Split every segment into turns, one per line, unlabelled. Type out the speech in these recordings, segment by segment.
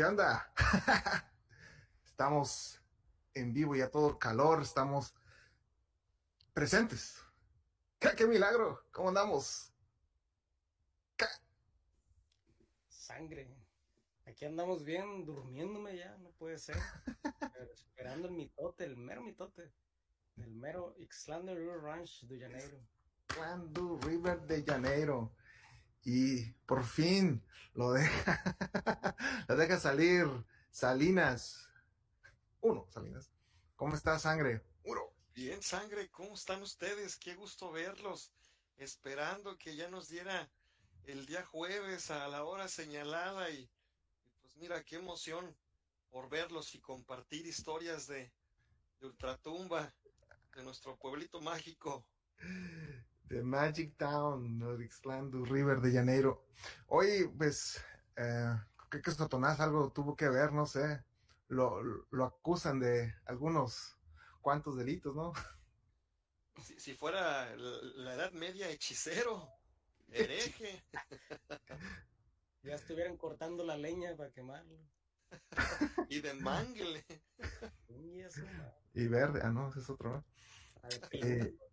¿Qué onda? estamos en vivo y a todo calor, estamos presentes. ¿Qué, qué milagro? ¿Cómo andamos? ¿Qué?
Sangre. Aquí andamos bien, durmiéndome ya, no puede ser. Pero esperando el mitote, el mero mitote. El mero Ixlander River Ranch de Janeiro.
Ixlando River de Janeiro. Y por fin lo deja, lo deja salir Salinas. Uno, Salinas. ¿Cómo está, sangre? Uno.
Bien, sangre, ¿cómo están ustedes? Qué gusto verlos. Esperando que ya nos diera el día jueves a la hora señalada y, pues mira, qué emoción por verlos y compartir historias de, de Ultratumba, de nuestro pueblito mágico.
The Magic Town, ¿no? de Ixtlando River de Janeiro. Hoy, pues, eh, creo que Sotonás algo tuvo que ver, no sé. Lo, lo acusan de algunos cuantos delitos, ¿no?
Si, si fuera la, la Edad Media, hechicero, hereje.
Ya estuvieran cortando la leña para quemarlo.
y de mangle.
Y eso, ma.
Y verde, ah, no, ese es otro, ¿no?
A ver,
Eh,
tanto.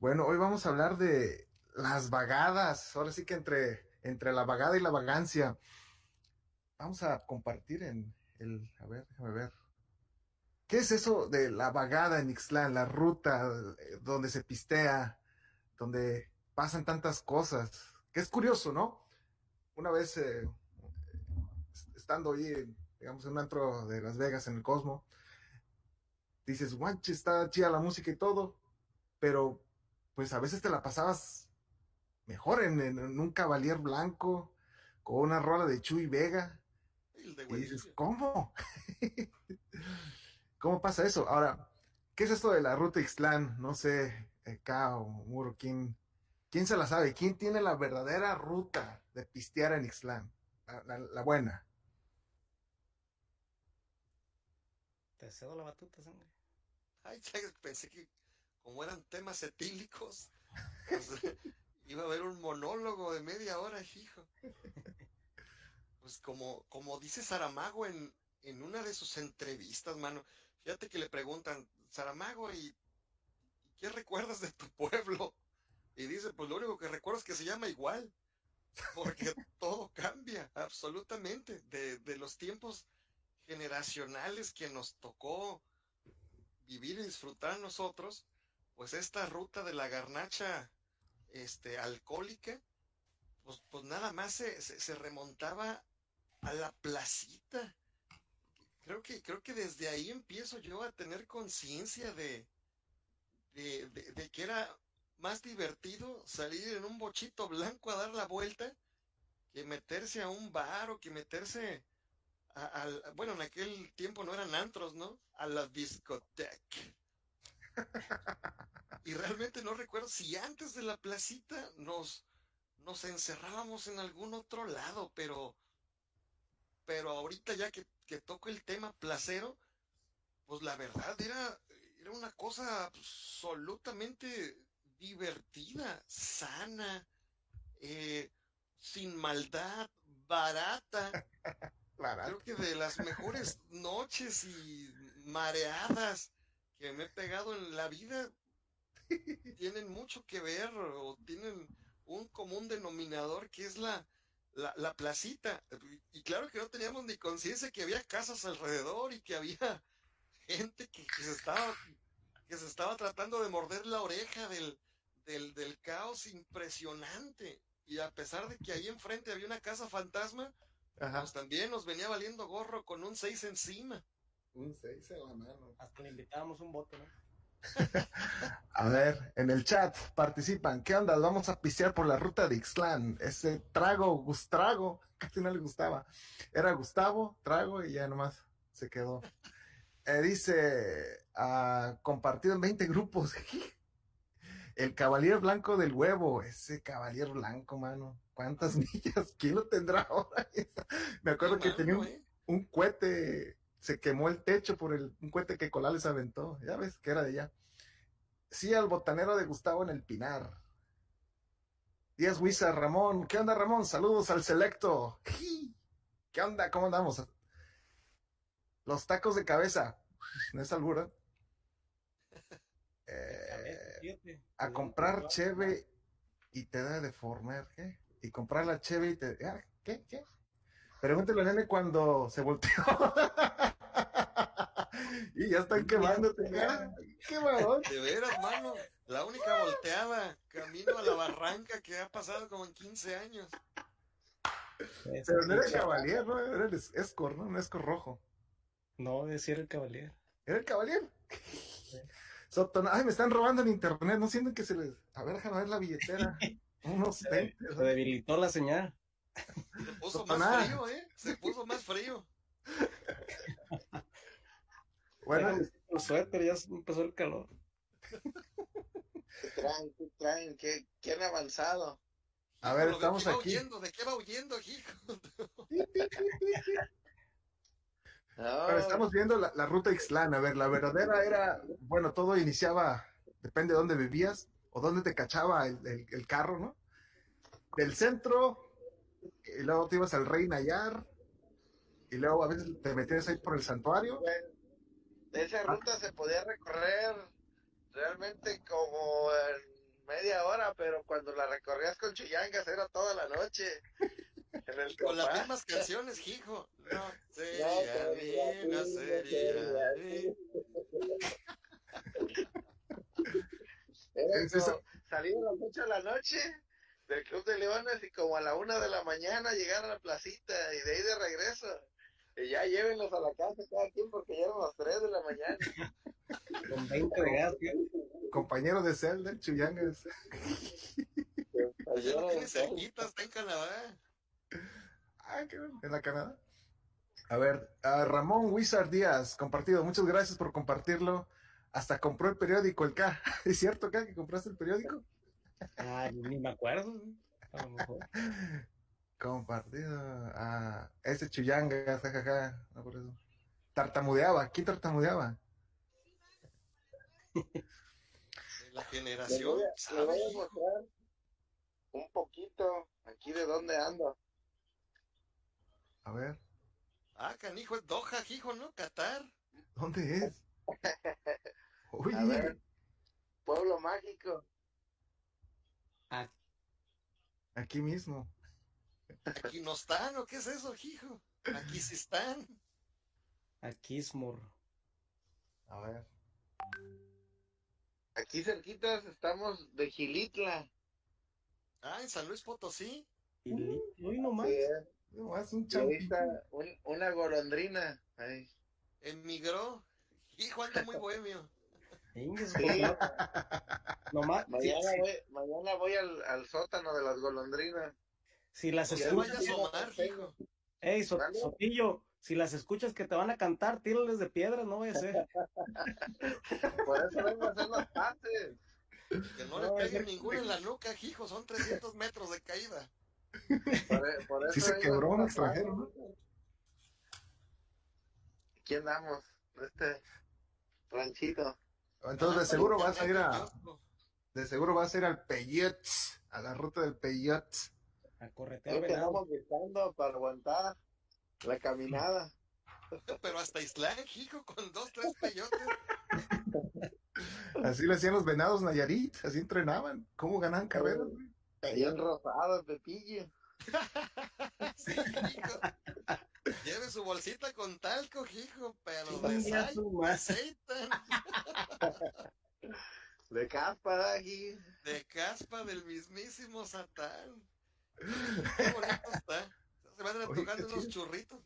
Bueno, hoy vamos a hablar de las vagadas. Ahora sí que entre, entre la vagada y la vagancia. Vamos a compartir en el, a ver, déjame ver. ¿Qué es eso de la vagada en Ixtlán? La ruta eh, donde se pistea, donde pasan tantas cosas. Que es curioso, ¿no? Una vez, eh, estando ahí, digamos, en un antro de Las Vegas, en el Cosmo, dices, guanche, está chida la música y todo, pero pues a veces te la pasabas mejor en, en- en un Cavalier blanco, con una rola de Chuy Vega,
El de
y dices. ¿cómo? ¿Cómo pasa eso? Ahora, ¿qué es esto de la ruta Ixtlán? No sé, Kao, Muro, ¿quién, ¿quién se la sabe? ¿Quién tiene la verdadera ruta de pistear en Ixtlán? La, la- la buena.
Te cedo la batuta, sangre.
Ay, ya pensé que como eran temas etílicos, pues, iba a haber un monólogo de media hora, hijo. Pues como, como dice Saramago en, en una de sus entrevistas, mano, fíjate que le preguntan, Saramago, ¿y, y qué recuerdas de tu pueblo? Y dice, pues lo único que recuerdo es que se llama igual, porque todo cambia absolutamente de, de los tiempos generacionales que nos tocó vivir y disfrutar nosotros, pues esta ruta de la garnacha este, alcohólica, pues, pues nada más se, se, remontaba a la placita. Creo que, creo que desde ahí empiezo yo a tener conciencia de, de, que era más divertido salir en un bochito blanco a dar la vuelta que meterse a un bar o que meterse bueno, en aquel tiempo no eran antros, ¿no? A la discoteca. Y realmente no recuerdo si antes de la placita nos, nos encerrábamos en algún otro lado, pero, pero ahorita ya que, que toco el tema placero, pues la verdad era, era una cosa absolutamente divertida, sana, eh, sin maldad, barata. Creo que de las mejores noches y mareadas que me he pegado en la vida tienen mucho que ver o tienen un común denominador que es la, la, la placita. Y claro que no teníamos ni conciencia que había casas alrededor y que había gente que, que se estaba que se estaba tratando de morder la oreja del, del, del caos impresionante. Y a pesar de que ahí enfrente había una casa fantasma,
Ajá.
pues también nos venía valiendo gorro con un 6 encima.
Un seis en la mano.
Hasta le invitábamos un bote, ¿no?
A ver, en el chat participan. ¿Qué onda? Vamos a pisear por la ruta de Ixtlán. Ese trago, Gustrago, casi no le gustaba. Era Gustavo, trago y ya nomás se quedó. Eh, dice, ah, compartido en 20 grupos. El caballero blanco del huevo, ese caballero blanco, mano. ¿Cuántas millas? ¿Quién lo tendrá ahora? Me acuerdo que tenía un,
¿eh?
un cohete, se quemó el techo por el, un cohete que Colales aventó. Ya ves que era de allá. Sí, al botanero de Gustavo en el Pinar. Díaz Huiza, Ramón. ¿Qué onda, Ramón? Saludos al selecto. ¿Qué onda? ¿Cómo andamos? Los tacos de cabeza. ¿No es albura? Eh, a comprar cheve y te da de former, ¿qué? Y comprar la cheve y te... ah, ¿Qué? ¿Qué? Pregúntale a nene cuando se volteó. y ya están quemándote. ¡Qué varón!
De veras, mano. La única volteada camino a la barranca que ha pasado como en 15 años.
Pero no era el Cavalier, ¿no? Era el Escor, ¿no? Un Escor rojo.
No, decir el Cavalier.
¿Era el Cavalier? Sotona- Ay, me están robando en internet. No sienten que se les. A ver, déjame ver la billetera. Unos
Se
20.
se debilitó la señal.
Se puso
Sotoná.
más frío, ¿eh? Se puso más frío.
Bueno,
el suéter, ya empezó el calor.
¿Qué traen? ¿Qué traen? ¿Qué, qué han avanzado?
A ver, estamos
¿De qué va
aquí.
huyendo? ¿De qué va huyendo, hijo?
No,
Pero estamos viendo la, la ruta Ixtlán. A ver, la verdadera era, bueno, todo iniciaba, depende de dónde vivías o dónde te cachaba el, el- el carro, ¿no? Del centro, y luego te ibas al Rey Nayar, y luego a veces te metías ahí por el santuario.
de esa ruta se podía recorrer realmente como en media hora, pero cuando la recorrías con Chuyangas era toda la noche. En el
Con las mismas canciones, hijo. No
No,
sería no sería bien.
Era
Es eso.
salir a las 8 de la noche del Club de Leones y como a la una de la mañana llegar a la placita y de ahí de regreso. Y ya llévenlos a la casa cada quien porque ya eran las 3 de la mañana.
Con 20 de gas, tío.
Compañero de celda, el Chuyangas.
Ya lo tiene cerquita, está en Canadá.
Ah, qué bueno, en la Canadá. A ver, a Ramón Wizard Díaz, compartido. Muchas gracias por compartirlo. Hasta compró el periódico, el K. ¿Es cierto, K, que compraste el periódico?
Ah, ni me acuerdo. ¿no? A lo mejor.
Compartido. Ah, ese Chuyanga, jajaja. No por eso. Tartamudeaba. ¿Quién tartamudeaba?
De la generación,
voy, a,
¿sabe,
voy a mostrar un poquito aquí de dónde ando.
A ver,
Ah, canijo, es Doha, hijo, ¿no? Qatar.
¿dónde es? Uy,
A ver, Pueblo Mágico.
aquí mismo.
Aquí no están, ¿o qué es eso, hijo? Aquí sí están.
A Kismore.
A ver.
Aquí cerquitas estamos de Gilitla.
Ah, en San Luis Potosí.
Li- hoy nomás.
Sí.
No, es un
un- una golondrina. Ahí.
Emigró. Hijo, anda muy bohemio.
Sí.
no- nomás.
Mañana voy, mañana voy al, al sótano de las golondrinas.
Si las escuchas.
asomar, hijo.
Ey, So-
¿Vale?
Sotillo, si las escuchas que te van a cantar, tírales de piedras, no vaya a ser.
Por eso vengo a hacer las pases.
Que no,
No,
le peguen ninguno en la nuca, hijo. Son 300 metros de caída.
Por, e- por eso
Sí se quebró un extranjero, ¿no?
paces. Andamos, en este ranchito.
Entonces, de seguro
para
vas a ir a, de seguro vas a ir al Peyot, a la ruta del Peyot.
A corretear
lo andamos buscando para aguantar la caminada.
Pero hasta Islán, hijo, con dos, tres peyotes.
Así le hacían los venados Nayarit, así entrenaban. ¿Cómo ganaban carreras? güey?
Bien rosado, Pepillo.
Sí, hijo. Lleve su bolsita con talco, hijo, pero de aceitan
De caspa, aquí.
de caspa del mismísimo Satán. Qué bonito está. Se van antojando
qué
unos churritos.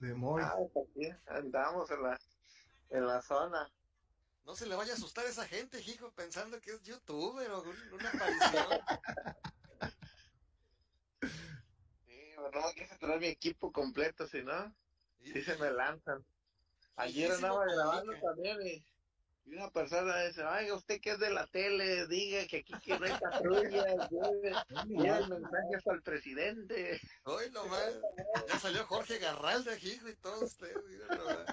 De Moy.
Ah, pues aquí andamos en la, en la zona.
No se le vaya a asustar a esa gente, hijo, pensando que es youtuber o un- una aparición.
Sí, no, quise traer mi equipo completo, si no, sí se me lanzan. Ayer andaba grabando también y, y una persona dice, oiga, usted que es de la tele, diga que aquí que no hay patrullas, lleve el mensaje hasta el presidente.
Hoy nomás. Ya salió Jorge Garralda, hijo, y todo usted. mira nomás.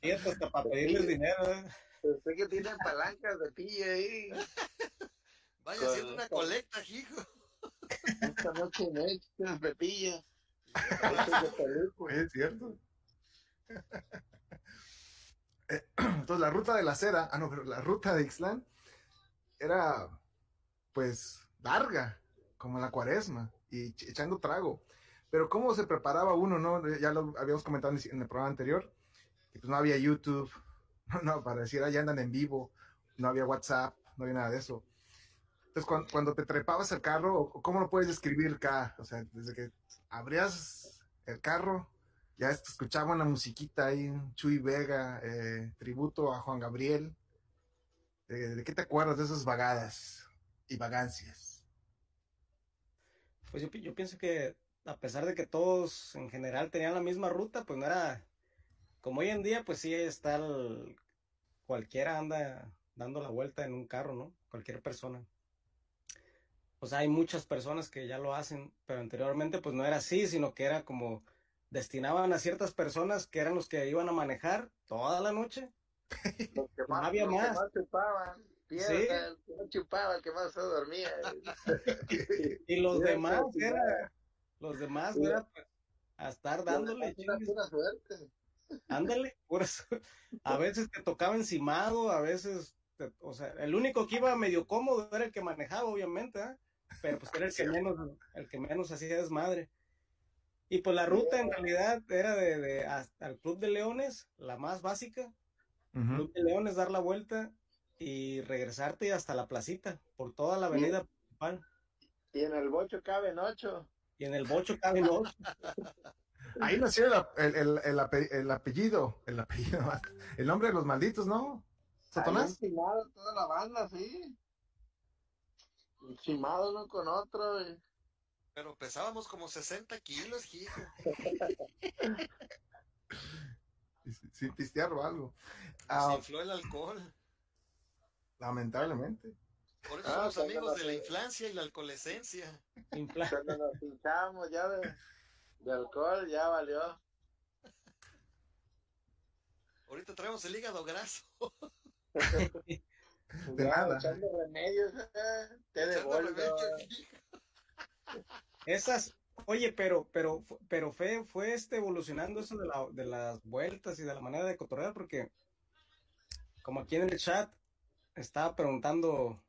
Fíjate, hasta para pedirles dinero, ¿eh?
Usted que tiene palancas de pilla ahí,
Vaya
Con-
haciendo una colecta, hijo.
esta noche no hay Pepilla.
Oye, es cierto. Entonces la ruta de la seda, ah no, pero la ruta de Ixtlán era pues larga, como la cuaresma, y ch- echando trago. Pero cómo se preparaba uno, ¿no? Ya lo habíamos comentado en el- programa anterior, que pues no había YouTube, no, para decir, ahí andan en vivo, no había WhatsApp, no había nada de eso. Entonces, cuando, cuando te trepabas al carro, ¿cómo lo puedes describir acá? O sea, desde que abrías el carro, ya escuchaba una musiquita ahí, Chuy Vega, eh, tributo a Juan Gabriel. Eh, ¿De qué te acuerdas de esas vagadas y vagancias?
Pues yo, pi- yo pienso que a pesar de que todos en general tenían la misma ruta, pues no era como hoy en día, pues sí está cualquiera anda dando la vuelta en un carro, ¿no? Cualquier persona. O sea, hay muchas personas que ya lo hacen, pero anteriormente pues no era así, sino que era como destinaban a ciertas personas que eran los que iban a manejar toda la noche.
Los que
No había
los que
más.
chupaban.
Sí.
El que no chupaba, el que más se dormía.
Y los
Sí,
demás
sí,
era, los demás era a estar dándole, chingues,
pura suerte.
ándale, a veces te tocaba encimado, a veces, te- o sea, el único que iba medio cómodo era el que manejaba, obviamente, ¿ah? pero pues era el que menos, el que menos hacía desmadre. Y pues la ruta en realidad era de, de hasta el Club de Leones, la más básica. Club de Leones, dar la vuelta y regresarte hasta la placita, por toda la avenida principal.
Y en el bocho caben ocho.
Y en el bocho caben dos.
Ahí nació el, el, el- el ape- el apellido, el apellido, el nombre de los malditos, ¿no? Satanás.
encimado toda la banda, sí. Encimado uno con otro. y-
Pero pesábamos como 60 kilos, hijo.
Sin- Sin pistear o algo.
Nos
Ah,
infló el alcohol.
lamentablemente.
Por eso
Ah,
somos amigos
la-
de la infancia y la alcoholescencia.
Cuando nos pinchamos ya de, de alcohol, ya valió.
Ahorita traemos el hígado graso.
De nada.
Echando remedios, eh, té de boldo.
Esas, oye, pero, pero, pero fue, fue este evolucionando eso de, la, de las vueltas y de la manera de cotorrear, porque como aquí en el chat estaba preguntando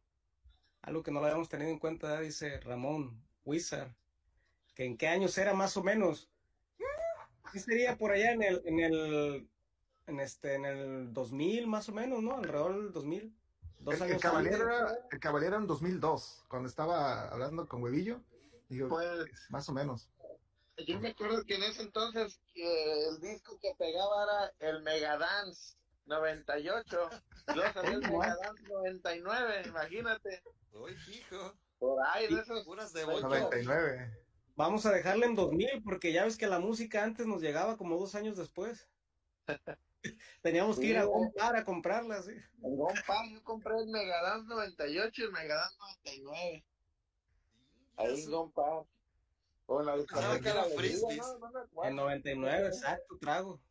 algo que no lo habíamos tenido en cuenta, dice Ramón Wizard, que en qué años era más o menos. Sí sería por allá en el, en el, en este, en el 2000 más o menos, ¿no? Alrededor del 2000. Dos
El, el
años
caballero
antes.
era, el caballero en 2002, cuando estaba hablando con Huevillo. Digo,
Pues
más o menos.
yo me acuerdo que en ese entonces que el disco que pegaba era el Megadance 98. Luego salió el. Megadance 99, imagínate.
Uy, hijo.
Por ahí de esos.
Puras de
Pues,
bocho.
99.
Vamos a dejarle en 2000 porque ya ves que la música antes nos llegaba como dos años después. Teníamos que ir a
Sí.
comprar a comprarla, sí.
En Gompar yo compré el Megadance 98 y el Megadance 99. Ahí. O en la
que
discoteca
era
La Alegría,
frisbees.
En 99, exacto, trago.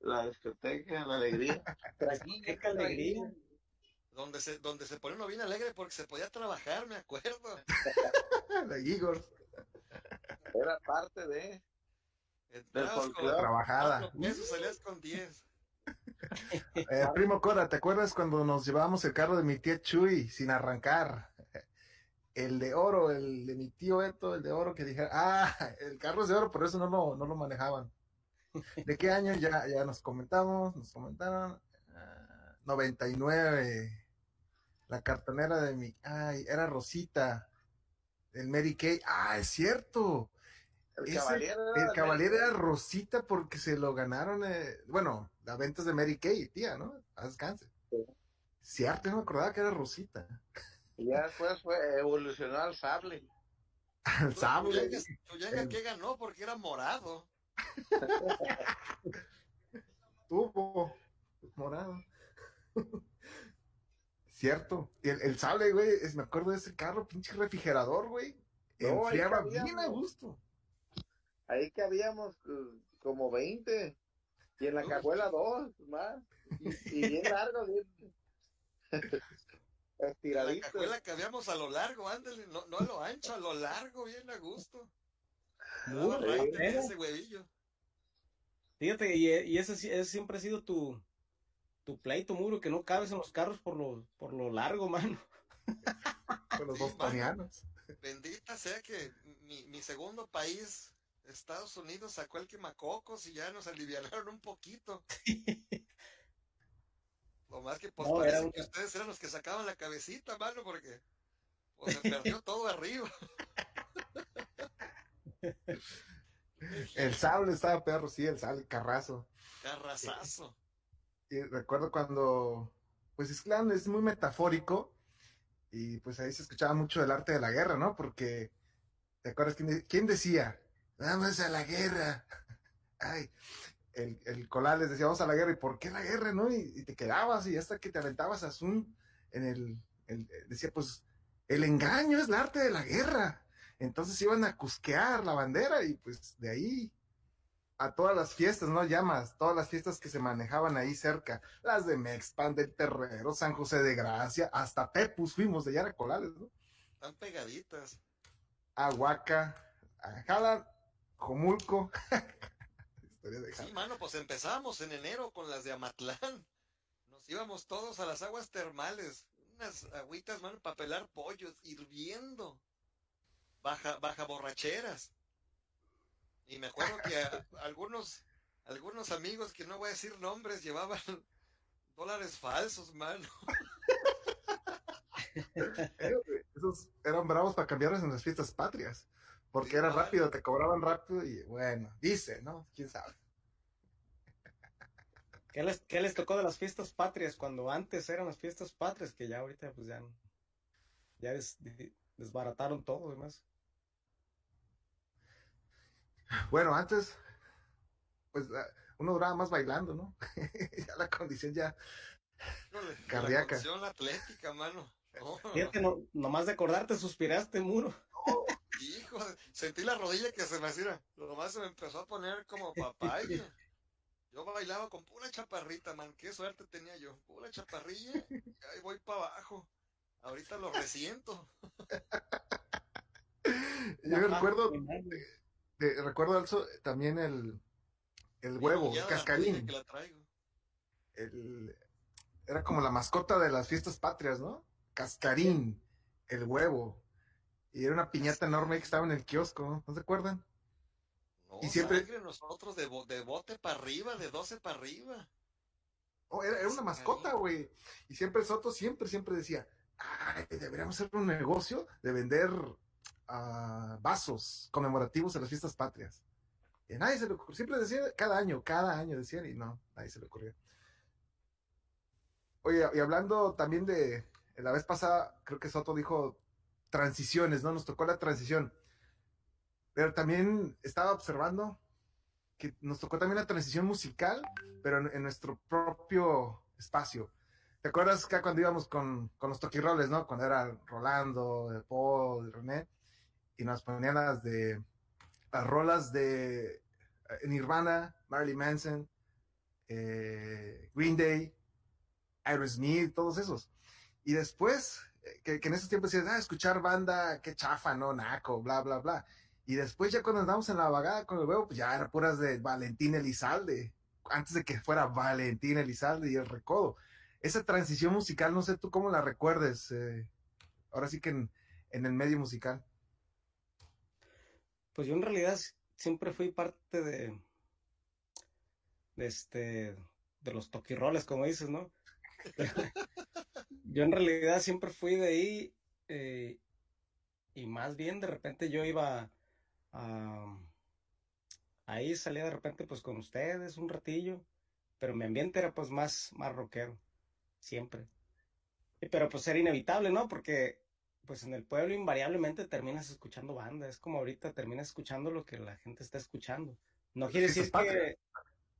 La discoteca, la alegría.
Qué alegría.
Donde se, donde se pone uno bien alegre porque se podía trabajar, me acuerdo.
De Igor,
Era parte de.
Entrabas con
folclore.
trabajada.
pesos, salías con 10.
Eh, primo Cora, ¿te acuerdas cuando nos llevábamos el carro de mi tía Chuy sin arrancar? El de oro, el de mi tío Eto, el de oro que dijera, ah, el carro es de oro, pero eso no lo, no lo manejaban. ¿De qué año? Ya, ya nos comentamos, nos comentaron. ah, 99. La cartonera de mi, ay, era Rosita. El Mary Kay, ah, es cierto.
El caballero.
El
era
caballero
de-
era Rosita porque se lo ganaron, eh, bueno, las ventas de Mary Kay, tía, ¿no? Haz descanse.
Sí.
Cierto, no me acordaba que era Rosita.
Y ya después fue, evolucionó al sable.
El sable.
Tuyanga, Tuyanga, ¿qué ganó? Porque era morado.
Tuvo. Morado. Cierto. Y el, el sable, güey, es- me acuerdo de ese carro, pinche refrigerador, güey.
No,
Enfriaba
cabíamos.
bien a gusto.
Ahí que habíamos eh, como 20. Y en la cajuela dos más. Y, y bien largo, bien.
La
Estiradito.
cajuela que habíamos a lo largo, ándale, no, no a lo ancho, a lo largo, bien a gusto. Daba
Muy
raite
bueno.
ese huevillo.
Fíjate, y, y ese, sí- ese siempre ha sido tu, tu pleito, muro, que no cabes en los carros por lo, por lo largo, mano.
Con los
Sí,
bostonianos.
Bendita sea que mi, mi segundo país, Estados Unidos, sacó el quemacocos y ya nos alivianaron un poquito. Lo más que pues
No,
parece que ustedes eran los que sacaban la cabecita, mano, porque pues, se perdió todo arriba.
El sable estaba perro, sí, el sable, carrazo.
Carrazazo.
Y recuerdo cuando, pues es claro, es muy metafórico y pues ahí se escuchaba mucho del arte de la guerra, ¿no? Porque, ¿te acuerdas quién, quién decía? Vamos a la guerra. Ay, el, el Colales decía, vamos a la guerra, ¿y por qué la guerra, no? Y, y te quedabas y hasta que te aventabas a Zoom en el, el- decía, pues, el engaño es el arte de la guerra. Entonces iban a cusquear la bandera y pues de ahí a todas las fiestas, ¿no? Llamas, todas las fiestas que se manejaban ahí cerca, las de Mexpan, del Terrero, San José de Gracia, hasta Tepus fuimos de Yara Colales, ¿no?
Están pegaditas.
Ahuaca, Ajala, Jomulco.
Sí, mano, pues empezamos en enero con las de Amatlán. Nos íbamos todos a las aguas termales. Unas agüitas, mano, para pelar pollos, hirviendo. Baja, baja borracheras. Y me acuerdo que a- algunos, algunos amigos que no voy a decir nombres llevaban dólares falsos, mano.
Esos eran bravos para cambiarlos en las fiestas patrias, porque era rápido, te cobraban rápido y bueno, dice, ¿no? ¿Quién sabe?
¿Qué les, qué les tocó de las fiestas patrias cuando antes eran las fiestas patrias? Que ya ahorita pues ya, ya des- de- desbarataron todo, además.
Bueno, antes, pues ah, uno duraba más bailando, ¿no? ya la condición ya Cardíaca.
La condición atlética, mano. No, no,
Fíjate, no, nomás de acordarte suspiraste, muro.
Hijo, sentí la rodilla que se me hacía. Nomás se me empezó a poner como papaya. Yo bailaba con pura chaparrita, man. Qué suerte tenía yo. Pura chaparrilla y ahí voy para abajo. Ahorita lo resiento.
Yo
Ajá,
recuerdo, de- recuerdo also también el, el huevo, el
la
cascarín.
que la traigo.
El, era como la mascota de las fiestas patrias, ¿no? Cascarín, el huevo. Y era una piñata enorme que estaba en el kiosco, ¿no se acuerdan?
No,
Y siempre-
sangre, nosotros de, bo- de bote para arriba, de 12 para arriba.
Oh, era, era una mascota, güey. Y siempre Soto siempre, siempre decía, ay, deberíamos hacer un negocio de vender ah, vasos conmemorativos a las fiestas patrias. Y nadie se le ocurrió. Siempre decía, cada año, cada año decían, y no, nadie se le ocurrió. Oye, y hablando también de, la vez pasada, creo que Soto dijo transiciones, ¿no? Nos tocó la transición. Pero también estaba observando que nos tocó también la transición musical, pero en, nuestro propio espacio. ¿Te acuerdas que cuando íbamos con, con los toquirroles, ¿no? Cuando era Rolando, Paul, René, y nos ponían las de las rolas de eh, Nirvana, Marilyn Manson, eh, Green Day, Aerosmith, todos esos. Y después, eh, que, que en esos tiempos decías, ah, escuchar banda, qué chafa, no, naco, bla, bla, bla. Y después ya cuando andamos en la vagada con el huevo, pues ya era puras de Valentín Elizalde, antes de que fuera Valentín Elizalde y el recodo. Esa transición musical, no sé tú cómo la recuerdes, eh, ahora sí que en, en el medio musical.
Pues yo en realidad siempre fui parte de, de este, de los toquirroles, como dices, ¿no? Yo en realidad siempre fui de ahí eh, y más bien de repente yo iba a, ahí salía de repente pues con ustedes un ratillo, pero mi ambiente era pues más, más rockero, siempre. Pero pues era inevitable, ¿no? Porque pues en el pueblo invariablemente terminas escuchando banda, es como ahorita terminas escuchando lo que la gente está escuchando. No quiere decir
patrias.
que...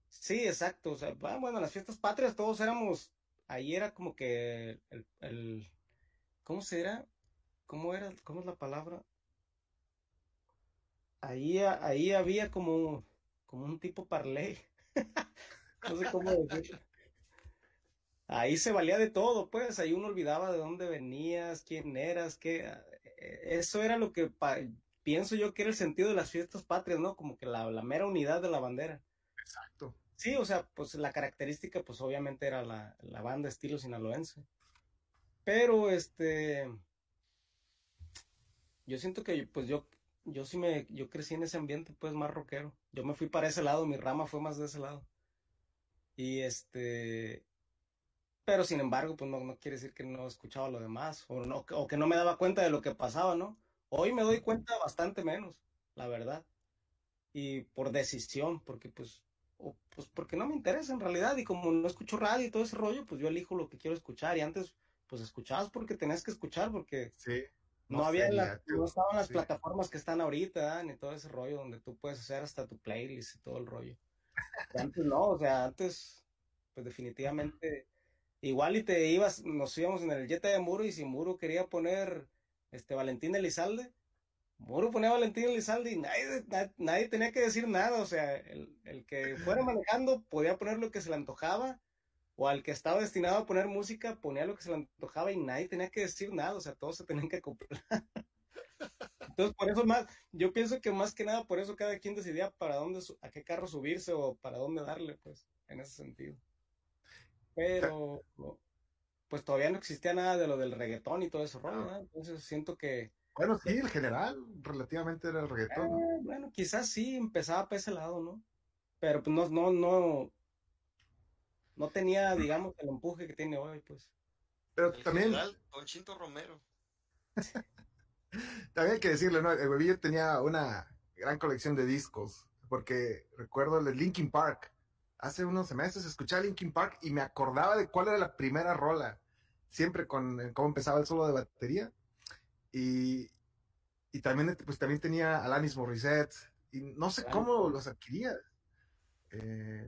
Sí, exacto, o sea, ah, bueno, las fiestas patrias todos éramos, ahí era como que el, el- ¿cómo se era? ¿Cómo era? ¿Cómo es la palabra? Ahí, ahí había como, como un tipo parley. No sé cómo decirlo. Ahí se valía de todo, pues, ahí uno olvidaba de dónde venías, quién eras, qué, eh, eso era lo que pienso yo que era el sentido de las fiestas patrias, ¿no? Como que la, la mera unidad de la bandera.
Exacto.
Sí, o sea, pues la característica, pues obviamente era la, la banda estilo sinaloense. Pero, este, yo siento que, pues yo, yo sí me, yo crecí en ese ambiente, pues más rockero. Yo me fui para ese lado, mi rama fue más de ese lado. Y este, pero sin embargo, pues no, no quiere decir que no escuchaba lo demás, o, no, o que no me daba cuenta de lo que pasaba, ¿no? Hoy me doy cuenta bastante menos, la verdad. Y por decisión, porque pues, o, pues porque no me interesa en realidad, y como no escucho radio y todo ese rollo, pues yo elijo lo que quiero escuchar, y antes, pues escuchabas porque tenías que escuchar, porque
Sí.
no, había la- no estaban las
sí.
plataformas que están ahorita, ni todo ese rollo donde tú puedes hacer hasta tu playlist y todo el rollo. Y antes no, o sea, antes, pues definitivamente, igual y te ibas, nos íbamos en el Jetta de Muro y si Muro quería poner este Valentín Elizalde, Muro ponía Valentín Elizalde y nadie, na- nadie tenía que decir nada, o sea, el, el que fuera manejando podía poner lo que se le antojaba, o al que estaba destinado a poner música ponía lo que se le antojaba y nadie tenía que decir nada, o sea, todos se tenían que acoplar. Entonces, por eso más, yo pienso que más que nada, por eso cada quien decidía para dónde, a qué carro subirse o para dónde darle, pues, en ese sentido. Pero, pues todavía no existía nada de lo del reggaetón y todo eso rollo, ¿verdad? Entonces siento que,
Bueno, sí, el general relativamente era el reggaetón. ¿no?
eh, bueno, quizás sí empezaba por ese lado, ¿no? Pero pues no, no, no, no tenía, digamos, el empuje que tiene hoy, pues.
Pero
El
también,
general Don Chinto Romero.
también hay que decirle, ¿no? El huevillo tenía una gran colección de discos, porque recuerdo el de Linkin Park. Hace unos meses escuchaba Linkin Park y me acordaba de cuál era la primera rola, siempre con cómo empezaba el solo de batería. Y, y también, pues, también tenía Alanis Morissette, y no sé cómo los adquiría. Eh,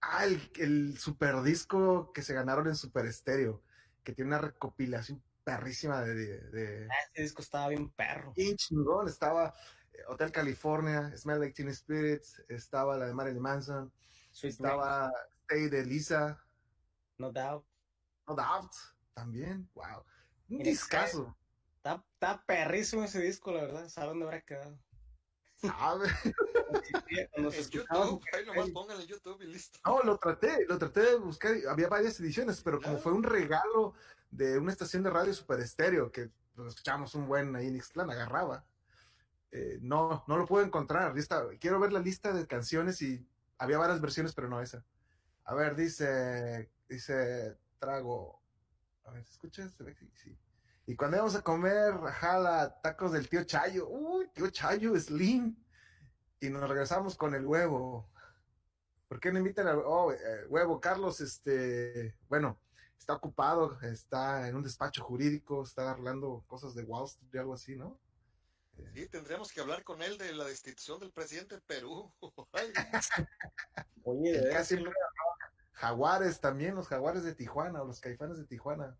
ah, el, el super disco que se ganaron en Super Estéreo, que tiene una recopilación perrísima de, de, de-
Ah, Ese disco estaba bien perro.
bien chingón. Estaba eh, Hotel California, Smell Like Teen Spirits, estaba la de Marilyn Manson,
Sweet
estaba Stay de Lisa,
No Doubt.
No Doubt, también, wow. Un
Mira,
discazo,
Está, está perrísimo ese disco, la verdad. ¿Sabe dónde habrá quedado?
¿sabe?
Cuando se
En
escuchaba
YouTube, ahí nomás pónganle en YouTube y listo.
No, lo traté, lo traté de buscar, había varias ediciones, pero como fue un regalo de una estación de radio super estéreo, que escuchamos un buen ahí en Ixtlán, agarraba. eh, no, no lo puedo encontrar. Está, quiero ver la lista de canciones y había varias versiones, pero no esa. A ver, dice, dice, trago. A ver, ¿se escucha? Se ve que sí. Y cuando íbamos a comer, jala, tacos del tío Chayo. Uy, tío Chayo, Slim. Y nos regresamos con el huevo. ¿Por qué no invitan al oh, eh, huevo? Carlos, este, bueno, está ocupado, está en un despacho jurídico, está arreglando cosas de Wall Street y algo así, ¿no?
Sí, tendríamos que hablar con él de la destitución del presidente de Perú.
Oye, de
casi Jaguares también, los jaguares de Tijuana o los caifanes de Tijuana.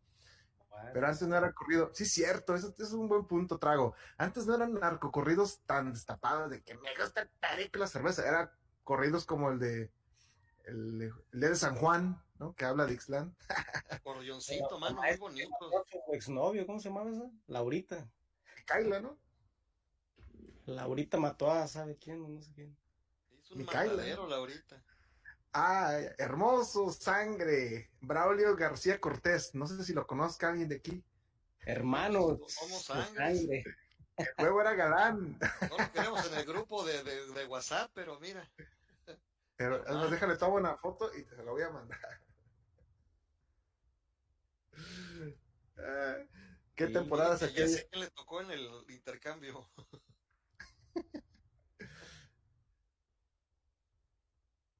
Pero antes no era corrido. Sí, cierto, eso, eso es un buen punto, trago. Antes no eran narcocorridos tan destapados de que me gusta el perico y la cerveza. Eran corridos como el de el, de- el de San Juan, ¿no? Que habla de Ixtlán.
Corrioncito, mano, muy bonito.
exnovio, ¿cómo se llamaba esa? Laurita.
Kaila, ¿no?
Laurita mató a, ¿sabe quién? No sé quién.
Es un
Micaela.
matadero, Laurita.
Ah, hermoso, sangre. Braulio García Cortés. No sé si lo conozca alguien de aquí.
Hermanos.
Somos sangre.
El huevo era galán.
No lo queremos en el grupo de, de, de WhatsApp, pero mira.
Pero además, déjale, tomo una foto y te la voy a mandar. Ah, ¿Qué
Sí,
temporadas
que ya sé quién le tocó en el intercambio.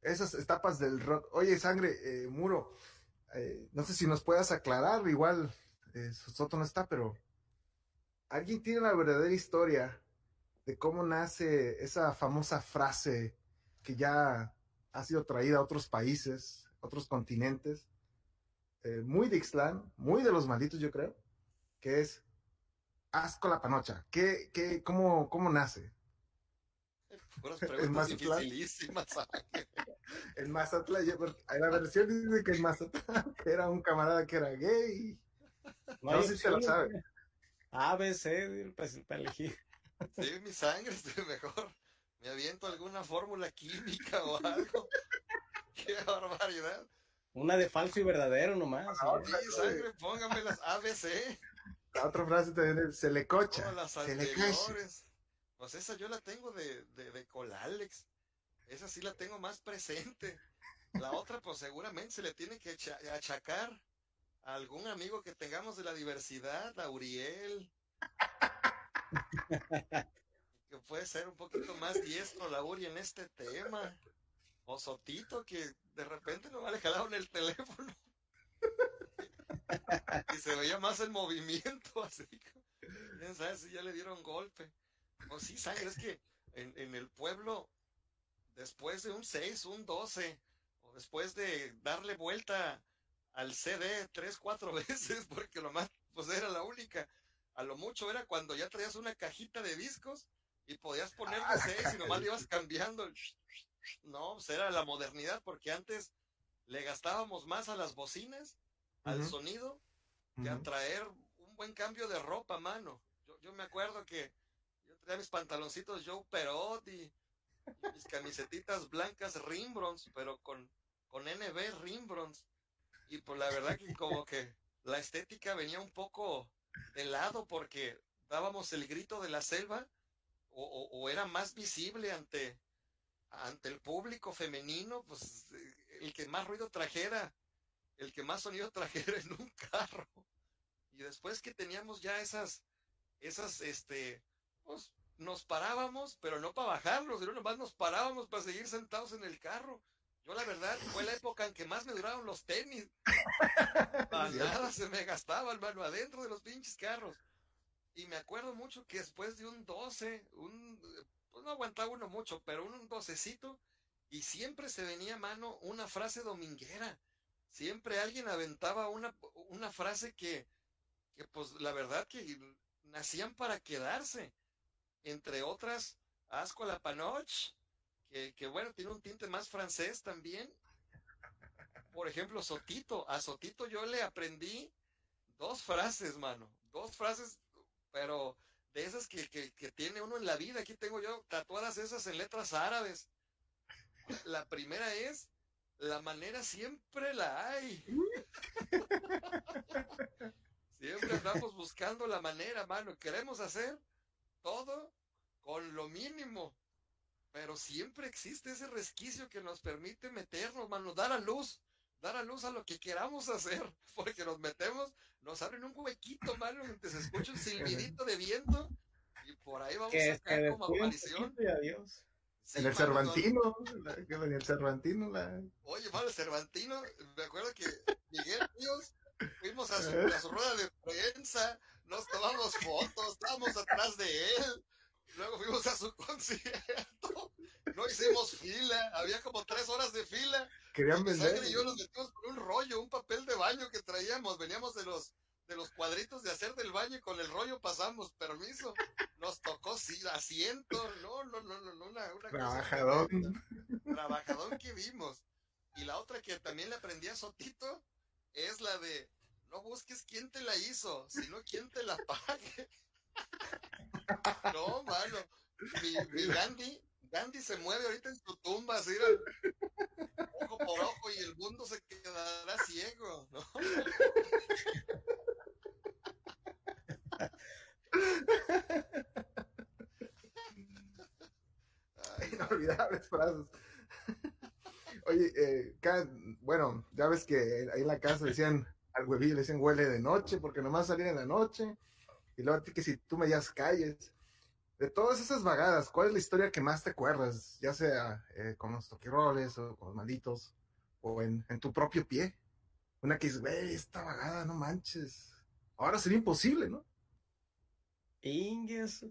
Esas etapas del rock. Oye, sangre, eh, muro. eh, no sé si nos puedas aclarar, igual eh, Soto no está, pero ¿alguien tiene la verdadera historia de cómo nace esa famosa frase que ya ha sido traída a otros países, otros continentes, eh, muy de Ixtlán, muy de los malditos, yo creo, que es asco la panocha. ¿Qué, qué, cómo, ¿Cómo nace? ¿En
preguntas dificilísimas.
En Mazatlán, la versión dice que en Mazatlán que era un camarada que era gay. No,
hay
sé si te lo sabe.
A, B, C, pues, para elegir.
Sí, mi sangre, estoy mejor. Me aviento alguna fórmula química o algo. Qué barbaridad.
Una de falso y verdadero nomás.
Ah.
Sí, sangre, póngame las ABC.
La otra frase también es, se le cocha.
las
se le cae.
Pues esa yo la tengo de, de, de Colalex. Esa sí la tengo más presente. La otra, pues seguramente se le tiene que achacar a algún amigo que tengamos de la diversidad, a Uriel. que puede ser un poquito más diestro la Uri en este tema. O Sotito, que de repente no le jalaron el teléfono. y se veía más el movimiento, así. ¿Quién sabe si ya le dieron golpe? O sí, sangre, es que en, en el pueblo, después de un 6, un 12, o después de darle vuelta al CD tres, cuatro veces, porque lo más, pues era la única. A lo mucho era cuando ya traías una cajita de discos y podías ponerle
Ah,
seis y nomás le ibas cambiando. No, pues era la modernidad, porque antes le gastábamos más a las bocinas, al sonido, que a traer un buen cambio de ropa, mano. Yo, yo me acuerdo que mis pantaloncitos Joe Perot y, y mis camisetitas blancas Rimbrons, pero con, con NB Rimbrons. Y pues la verdad que como que la estética venía un poco de lado porque dábamos el grito de la selva o, o- o era más visible ante, ante el público femenino, pues eh, el que más ruido trajera, el que más sonido trajera en un carro. Y después que teníamos ya esas, esas, este, pues nos parábamos, pero no para bajarlos, sino nomás nos parábamos para seguir sentados en el carro. Yo la verdad fue la época en que más me duraron los tenis. Para nada se me gastaba, hermano, adentro de los pinches carros. Y me acuerdo mucho que después de un 12, un, pues no aguantaba uno mucho, pero un docecito, y siempre se venía a mano una frase dominguera. Siempre alguien aventaba una, una frase que, que, pues la verdad que nacían para quedarse. Entre otras, Asco la Panoche, que, bueno, tiene un tinte más francés también. Por ejemplo, Sotito. A Sotito yo le aprendí dos frases, mano. Dos frases, pero de esas que, que, que tiene uno en la vida. Aquí tengo yo tatuadas esas en letras árabes. La primera es, la manera siempre la hay. Siempre estamos buscando la manera, mano. Queremos hacer todo con lo mínimo. Pero siempre existe ese resquicio que nos permite meternos, mano, dar a luz, dar a luz a lo que queramos hacer, porque nos metemos, nos abren un huequito, mano, donde se escucha un silbidito de viento y por ahí vamos
Que
a caer como aparición.
adiós.
Sí,
en el
mano,
Cervantino, la- venía el Cervantino, la...
Oye, mano, el Cervantino, me acuerdo que Miguel Ríos, fuimos a su, a su rueda de prensa, nos tomamos fotos, estábamos atrás de él, luego fuimos a su concierto, no hicimos fila, había como tres horas de fila,
Querían vender.
Y yo nos metimos con un rollo, un papel de baño que traíamos, veníamos de los de los cuadritos de hacer del baño y con el rollo pasamos, permiso, nos tocó sí, asiento, no, no, no, no, no, una, una cosa
Trabajador.
tremenda. Trabajador que vimos. Y la otra que también le aprendí a Sotito es la de no busques quién te la hizo, sino quién te la pague. No, mano. Mi, mi Gandhi, Gandhi se mueve ahorita en su tumba, así, ojo por ojo, y el mundo se quedará ciego, ¿no?
Inolvidables frases. Oye, eh, bueno, ya ves que ahí en la casa decían al huevillo, le decían huele de noche, porque nomás salía en la noche. Y luego a ti que si tú me llamas calles. De todas esas vagadas, ¿cuál es la historia que más te acuerdas? Ya sea eh, con los toquiroles o con los malditos, o en, en tu propio pie. Una que dices, güey, esta vagada, no manches. Ahora sería imposible, ¿no?
Ingues.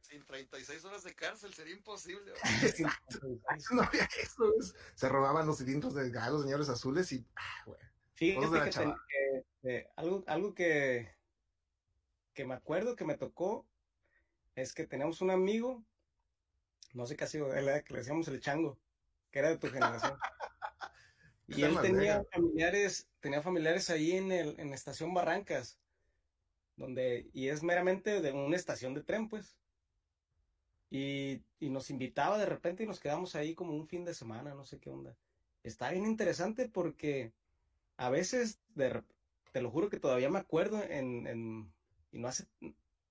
Sin 36 horas de cárcel sería imposible.
Exacto. No había eso. es- Se robaban los cilindros de gas, los señores azules y, ah, güey.
Fíjate
Todos de la
que, ten- que algo, algo que, que me acuerdo que me tocó es que teníamos un amigo, no sé qué ha sido de él, ¿eh? que le decíamos el chango, que era de tu generación. Y él tenía familiares, tenía familiares ahí en el, en Estación Barrancas, donde, y es meramente de una estación de tren, pues. y, y nos invitaba de repente y nos quedamos ahí como un fin de semana, no sé qué onda. Está bien interesante porque a veces, de, te lo juro que todavía me acuerdo en, y no hace,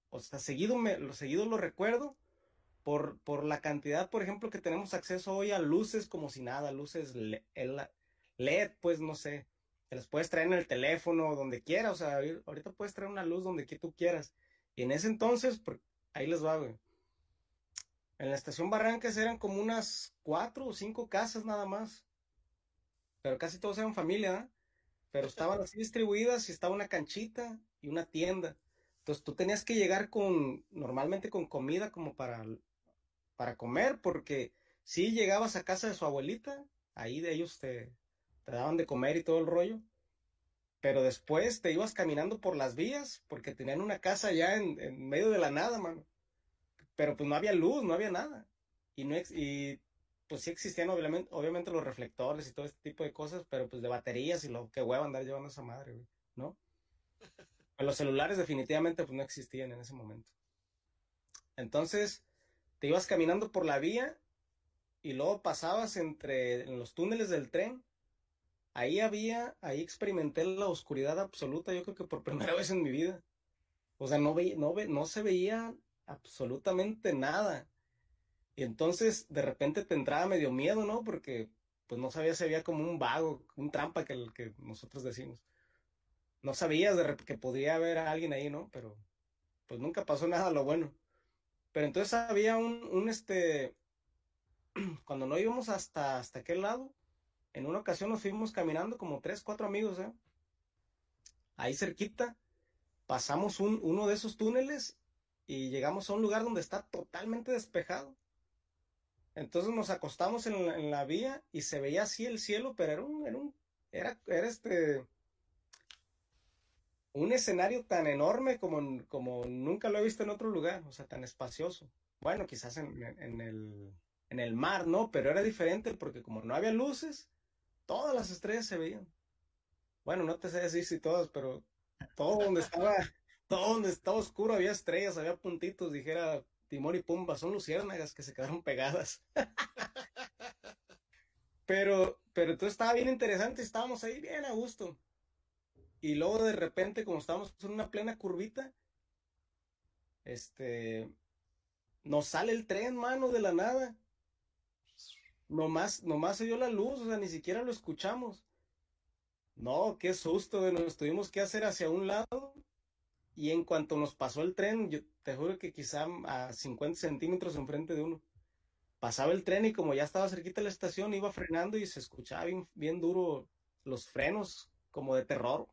o sea, seguido, me, seguido lo recuerdo por, por la cantidad, por ejemplo, que tenemos acceso hoy a luces como si nada, luces LED, pues no sé, te las puedes traer en el teléfono, donde quieras, o sea, ahorita puedes traer una luz donde tú quieras. Y en ese entonces, ahí les va, güey. En la estación Barrancas eran como unas cuatro o cinco casas nada más. Pero casi todos eran familia, ¿eh? Pero estaban así distribuidas y estaba una canchita y una tienda. Entonces tú tenías que llegar con, normalmente con comida como para, para comer, porque si llegabas a casa de su abuelita, ahí de ellos te, te daban de comer y todo el rollo. Pero después te ibas caminando por las vías, porque tenían una casa ya en, en medio de la nada, mano pero pues no había luz, no había nada. Y, no y pues sí existían obviamente, obviamente los reflectores y todo este tipo de cosas, pero pues de baterías y lo que hueva andar llevando esa madre, güey, ¿no? los celulares definitivamente pues no existían en ese momento. Entonces, te ibas caminando por la vía y luego pasabas entre en los túneles del tren. Ahí había, ahí experimenté la oscuridad absoluta, yo creo que por primera vez en mi vida. O sea, no, ve, no, ve, no se veía absolutamente nada. Y entonces de repente te entraba medio miedo, ¿no? Porque pues no sabías si había como un vago, un trampa que, que nosotros decimos. No sabías de que podría haber alguien ahí, ¿no? Pero pues nunca pasó nada lo bueno. Pero entonces había un, un este, cuando no íbamos hasta, hasta aquel lado, en una ocasión nos fuimos caminando como tres, cuatro amigos, ¿eh? Ahí cerquita, pasamos un, uno de esos túneles y llegamos a un lugar donde está totalmente despejado. Entonces nos acostamos en la, vía y se veía así el cielo, pero era un, era era, este, un escenario tan enorme como, como nunca lo he visto en otro lugar, o sea, tan espacioso. Bueno, quizás en, en, el, en el mar, ¿no? Pero era diferente porque como no había luces, todas las estrellas se veían. Bueno, no te sé decir si todas, pero todo donde estaba todo donde estaba oscuro había estrellas, había puntitos, dijera Timón y Pumba, son luciérnagas que se quedaron pegadas. pero, pero entonces estaba bien interesante, estábamos ahí bien a gusto. Y luego de repente, como estábamos en una plena curvita, este, nos sale el tren, mano, de la nada. Nomás, nomás se dio la luz, o sea, ni siquiera lo escuchamos. No, qué susto, nos tuvimos que hacer hacia un lado y en cuanto nos pasó el tren, yo te juro que quizá a 50 centímetros enfrente de uno. Pasaba el tren y como ya estaba cerquita de la estación, iba frenando y se escuchaba bien, bien duro los frenos, como de terror.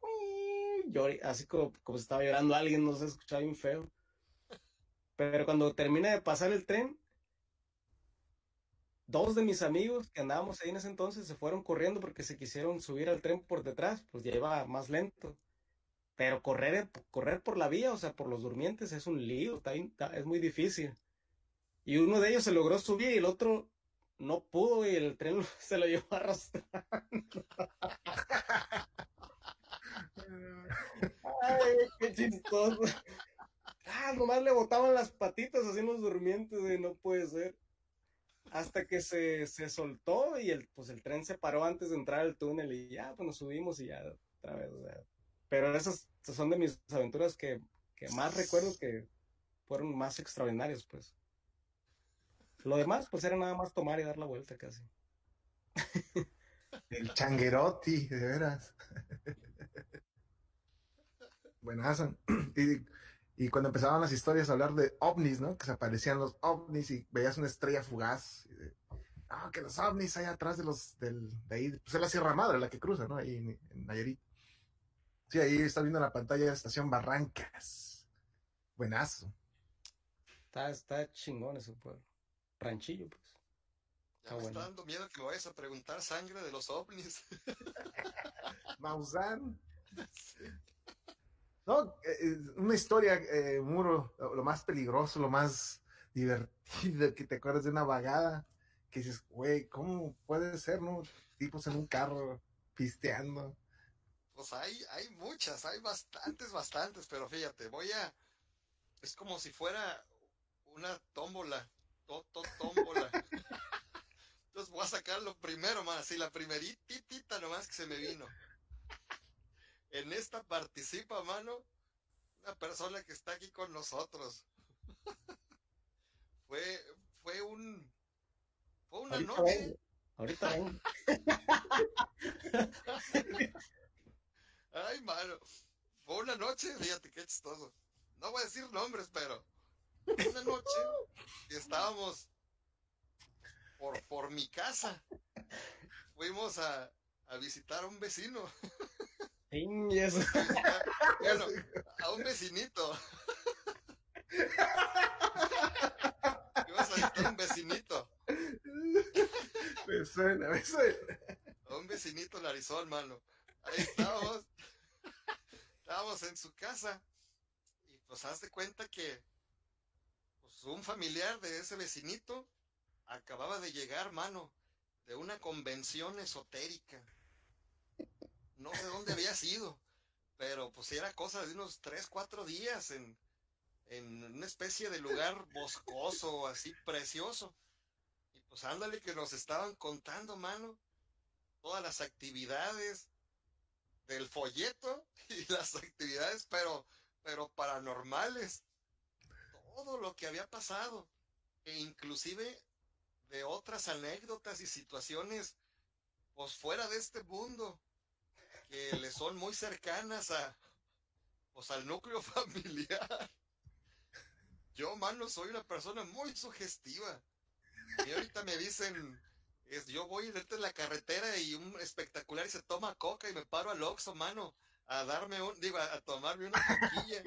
así como, como estaba llorando alguien, no se escuchaba bien feo. Pero cuando termina de pasar el tren, dos de mis amigos que andábamos ahí en ese entonces se fueron corriendo porque se quisieron subir al tren por detrás, pues ya iba más lento. Pero correr, correr por la vía, o sea, por los durmientes, es un lío, está, es muy difícil. Y uno de ellos se logró subir y el otro no pudo y el tren se lo llevó arrastrando. Ay, qué chistoso. Ah, nomás le botaban las patitas así los durmientes y no puede ser. Hasta que se, se soltó y el, pues el tren se paró antes de entrar al túnel y ya, pues nos subimos y ya otra vez, o sea, pero esas son de mis aventuras que, más recuerdo que fueron más extraordinarias, pues. Lo demás, pues era nada más tomar y dar la vuelta casi.
El changuerotti, de veras. Buenazo. Y, cuando empezaban las historias a hablar de ovnis, ¿no? Que se aparecían los ovnis y veías una estrella fugaz. ah, que los ovnis hay atrás de los, del, de ahí, pues es la Sierra Madre la que cruza, ¿no? Ahí en Nayarit. Sí, ahí está viendo la pantalla de la estación Barrancas. Buenazo.
Está, está chingón ese pueblo. Ranchillo, pues.
Ya me está dando miedo que lo vayas a preguntar sangre de los ovnis.
Maussan. No, eh, eh, una historia, eh, Muro, lo más peligroso, lo más divertido, que te acuerdas de una vagada, que dices, güey, ¿cómo puede ser, no? Tipos en un carro pisteando.
Pues hay, hay muchas, hay bastantes, bastantes, pero fíjate, voy a, es como si fuera una tómbola toto tómbola. Entonces voy a sacar lo primero, más así la primeritita nomás que se me vino. En esta participa, mano, una persona que está aquí con nosotros. fue, fue un, fue una
Ahorita
noche.
vengo. Ahorita vengo.
Ay, mano. Fue una noche, fíjate qué chistoso. No voy a decir nombres, pero una noche que estábamos por, por mi casa. Fuimos a, a visitar a un vecino.
Piñes.
Bueno, a un vecinito. Ibas a visitar a un vecinito.
Me suena, me suena.
A un vecinito narizón, mano. Ahí estábamos. Estábamos en su casa. Y pues haz de cuenta que pues, un familiar de ese vecinito acababa de llegar, mano, de una convención esotérica. No sé dónde había sido, pero pues era cosa de unos tres, cuatro días en, en una especie de lugar boscoso, así precioso. Y pues ándale que nos estaban contando, mano, todas las actividades del folleto y las actividades, pero, pero paranormales. Todo lo que había pasado. E inclusive de otras anécdotas y situaciones, pues fuera de este mundo, que le son muy cercanas a, pues al núcleo familiar. Yo, mano, soy una persona muy sugestiva. Y ahorita me dicen, es, yo voy en la carretera y un espectacular y se toma coca y me paro al Oxxo, mano, a darme un, digo, a, a tomarme una coquilla.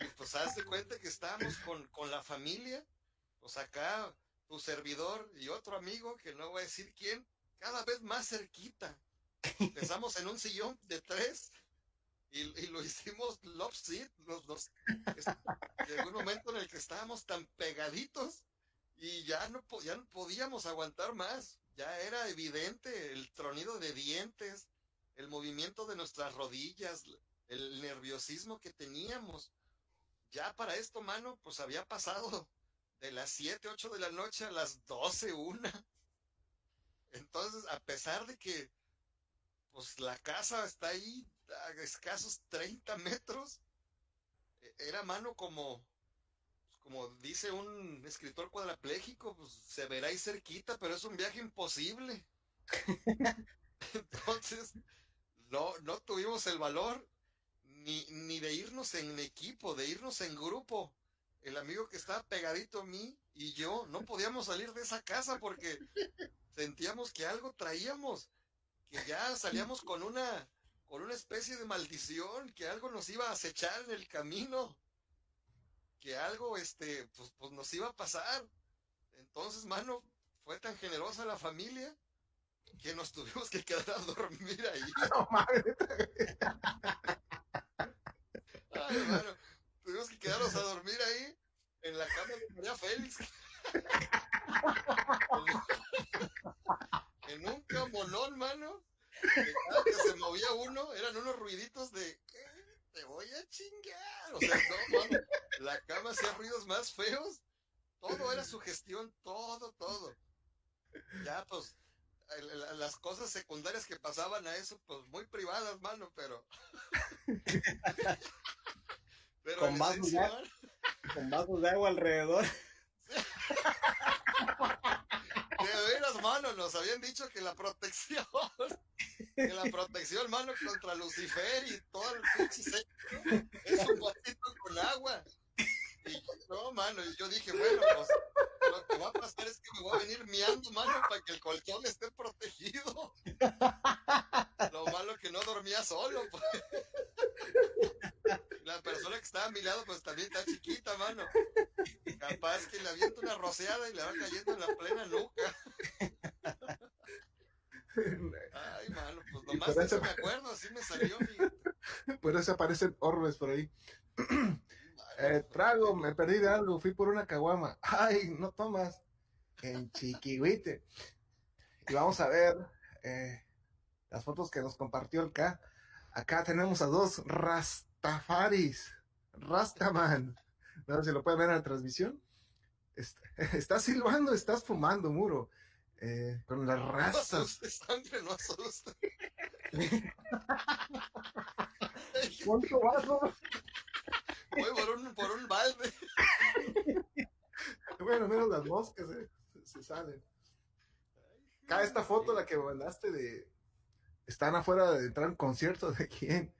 y pues haz de cuenta que estábamos con, con la familia, pues acá tu servidor y otro amigo, que no voy a decir quién, cada vez más cerquita. Empezamos en un sillón de tres y, y lo hicimos love seat. Los, es- llegó un momento en el que estábamos tan pegaditos y ya no, ya no podíamos aguantar más. Ya era evidente el tronido de dientes, el movimiento de nuestras rodillas, el nerviosismo que teníamos. Ya para esto, mano, pues había pasado de las 7, 8 de la noche a las 12, una. Entonces, a pesar de que pues la casa está ahí a escasos 30 metros, e- era mano como, como dice un escritor cuadrapléjico, pues se verá ahí cerquita, pero es un viaje imposible. Entonces, no, no tuvimos el valor ni, ni de irnos en equipo, de irnos en grupo. El amigo que estaba pegadito a mí y yo no podíamos salir de esa casa porque sentíamos que algo traíamos, que ya salíamos con una, con una especie de maldición, que algo nos iba a acechar en el camino, que algo, este, pues, pues nos iba a pasar. Entonces, mano, fue tan generosa la familia que nos tuvimos que quedar a dormir ahí.
No.
Ay, hermano, tuvimos que quedarnos a dormir ahí en la cama de María Félix. en un camonón, mano. que cada que se movía uno, eran unos ruiditos de "Eh, te voy a chingar. O sea, no, mano, la cama hacía ruidos más feos. Todo era sugestión, todo, todo. Ya, pues, las cosas secundarias que pasaban a eso, pues muy privadas, mano, pero. pero
Con
esencia,
lugar. Con vasos de agua alrededor.
De veras, mano, nos habían dicho que la protección, que la protección, mano, contra Lucifer y todo el pinche es un vasito con agua. Y no, mano, y yo dije, bueno, pues lo que va a pasar es que me voy a venir miando, mano, para que el colchón esté protegido. Lo malo que no dormía solo, pues. La persona que estaba a mi lado, pues también está chiquita, mano. Capaz que le avienta una rociada y le va cayendo en la plena nuca. Ay, mano, pues nomás
eso-
me acuerdo, así me salió, fíjate.
Por eso aparecen orbes por ahí. Eh, trago, me perdí de algo, fui por una caguama. Ay, no tomas. En Chiquihuite. Y vamos a ver eh, las fotos que nos compartió el K. Acá tenemos a dos Rastafaris. Rastaman. No sé si lo pueden ver en la transmisión. Est- estás silbando, estás fumando, muro. Eh, con las
No
rastas.
asustes, sangre, no.
¿Cuánto vaso?
Voy por un, por un balde.
Bueno, menos las moscas eh, se, se salen. Acá esta foto, la que mandaste de. Están afuera de entrar a un concierto de quién.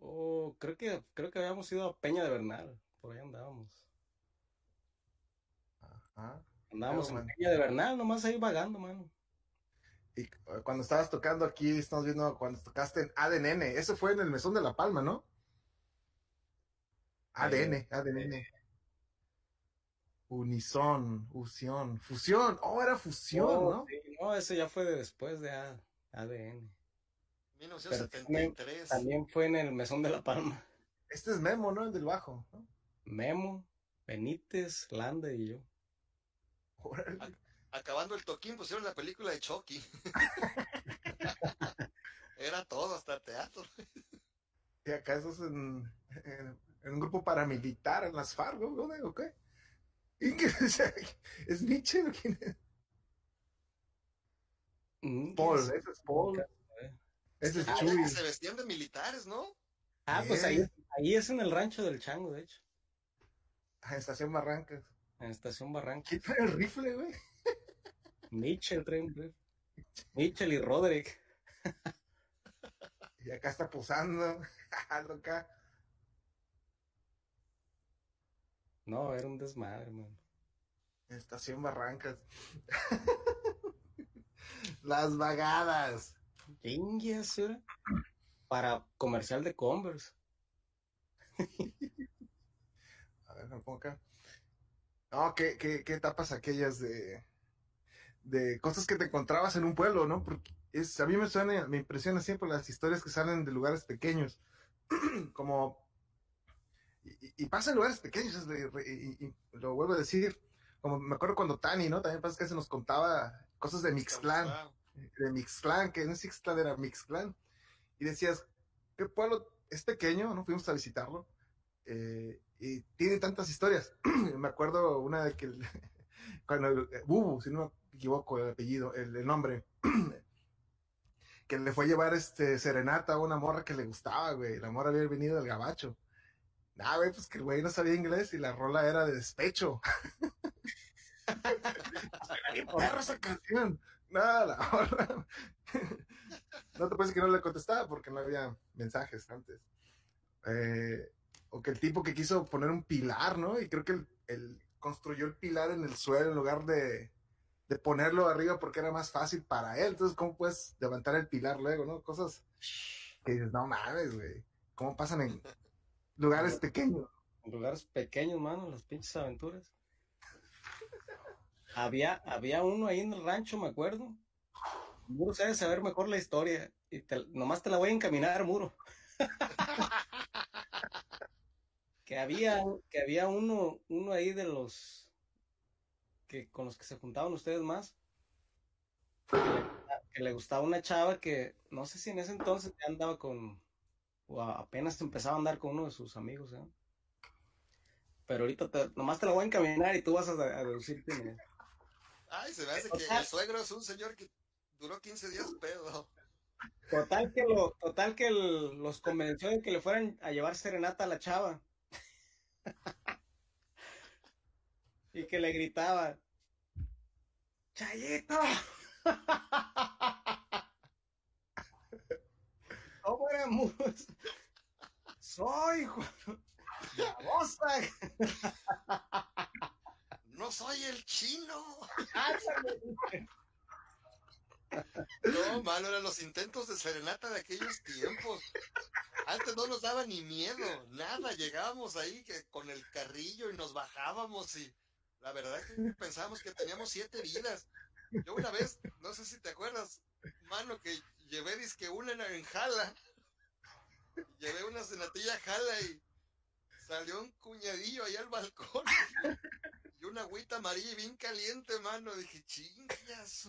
Oh, creo que, creo que habíamos ido a Peña de Bernal. Por ahí andábamos.
Ajá.
Andábamos
Claro,
en
man.
Peña de Bernal, nomás ahí vagando, mano.
Y eh, cuando estabas tocando aquí, estamos viendo cuando tocaste en ADN. Eso fue en el Mesón de la Palma, ¿no? ADN, ADN. Unison, fusión, fusión. Oh, era fusión,
Oh,
¿no?
sí, no, ese ya fue de después de ADN.
1973.
También fue en el Mesón de la Palma.
Este es Memo, ¿no? El del bajo. ¿no?
Memo, Benítez, Landa y yo.
Acabando el toquín pusieron la película de Chucky. Era todo, hasta teatro.
Y acá eso es en, en- en un grupo paramilitar en las FARC, ¿no? ¿Dónde? ¿O qué? ¿Y qué? ¿Es Mitchell o quién es?
Mm,
Paul, ese es Paul. Ese es
Ah,
Chuy.
que se vestían de militares, ¿no?
Ah, pues ahí, ahí es en el rancho del Chango, de hecho.
Ah, Estación Barrancas.
En Estación Barranca.
¿Quién trae el rifle, güey?
Mitchell trae un rifle. Mitchell y Roderick.
Y acá está posando. Algo acá.
No, era un desmadre, man.
Estación Barrancas. Las vagadas.
Era Para comercial de Converse.
A ver, me pongo acá. No, ¿qué, qué, qué etapas aquellas de, de cosas que te encontrabas en un pueblo, ¿no? Porque es, a mí me suena, me impresiona siempre las historias que salen de lugares pequeños. Como, y, pasa en lugares pequeños, y, lo vuelvo a decir, como me acuerdo cuando Tani, ¿no? También pasa que se nos contaba cosas de Mixclán
Wow.
de Mixclán, que no es Ixtlán, era Mixclán. Y decías, ¿qué pueblo es pequeño? ¿No? Fuimos a visitarlo. eh, y tiene tantas historias. me acuerdo una de que, el- cuando, eh, Bubu, si no me equivoco el apellido, el, el nombre, que le fue a llevar este serenata a una morra que le gustaba, güey. La morra había venido del gabacho. Ah, güey, pues que el güey no sabía inglés y la rola era de despecho. Perra esa canción. Nada, la morra. No te decir que no le contestaba porque no había mensajes antes. Eh, o que el tipo que quiso poner un pilar, ¿no? Y creo que el, el- construyó el pilar en el suelo en lugar de, de ponerlo arriba porque era más fácil para él. Entonces, ¿cómo puedes levantar el pilar luego, no? Cosas que dices, no mames, güey. ¿Cómo pasan en lugares pequeños?
Lugares pequeños, mano, las pinches aventuras. Había, había uno ahí en el rancho, me acuerdo. Muro sabe saber mejor la historia. Y te- nomás te la voy a encaminar, Muro. que había, que había uno, uno ahí de los que con los que se juntaban ustedes más. Que le, que le gustaba una chava que no sé si en ese entonces andaba con, o apenas empezaba a andar con uno de sus amigos, ¿eh? Pero ahorita te- nomás te la voy a encaminar y tú vas a, a deducir quién es.
Ay, se me hace que el suegro es un señor que duró 15 días pedo.
Total que, lo, total que el- los convenció de que le fueran a llevar serenata a la chava. y que le gritaba, ¡Chayito! Soy Juan-.
No soy el chino. No, mano, eran los intentos de serenata de aquellos tiempos. Antes no nos daba ni miedo, nada. Llegábamos ahí que, con el carrillo y nos bajábamos y la verdad que pensábamos que teníamos siete vidas. Yo una vez, no sé si te acuerdas, mano, que llevé disque una en, en jala. Llevé una senatilla jala y salió un cuñadillo ahí al balcón. Y una agüita amarilla y bien caliente, mano. Dije, chingas.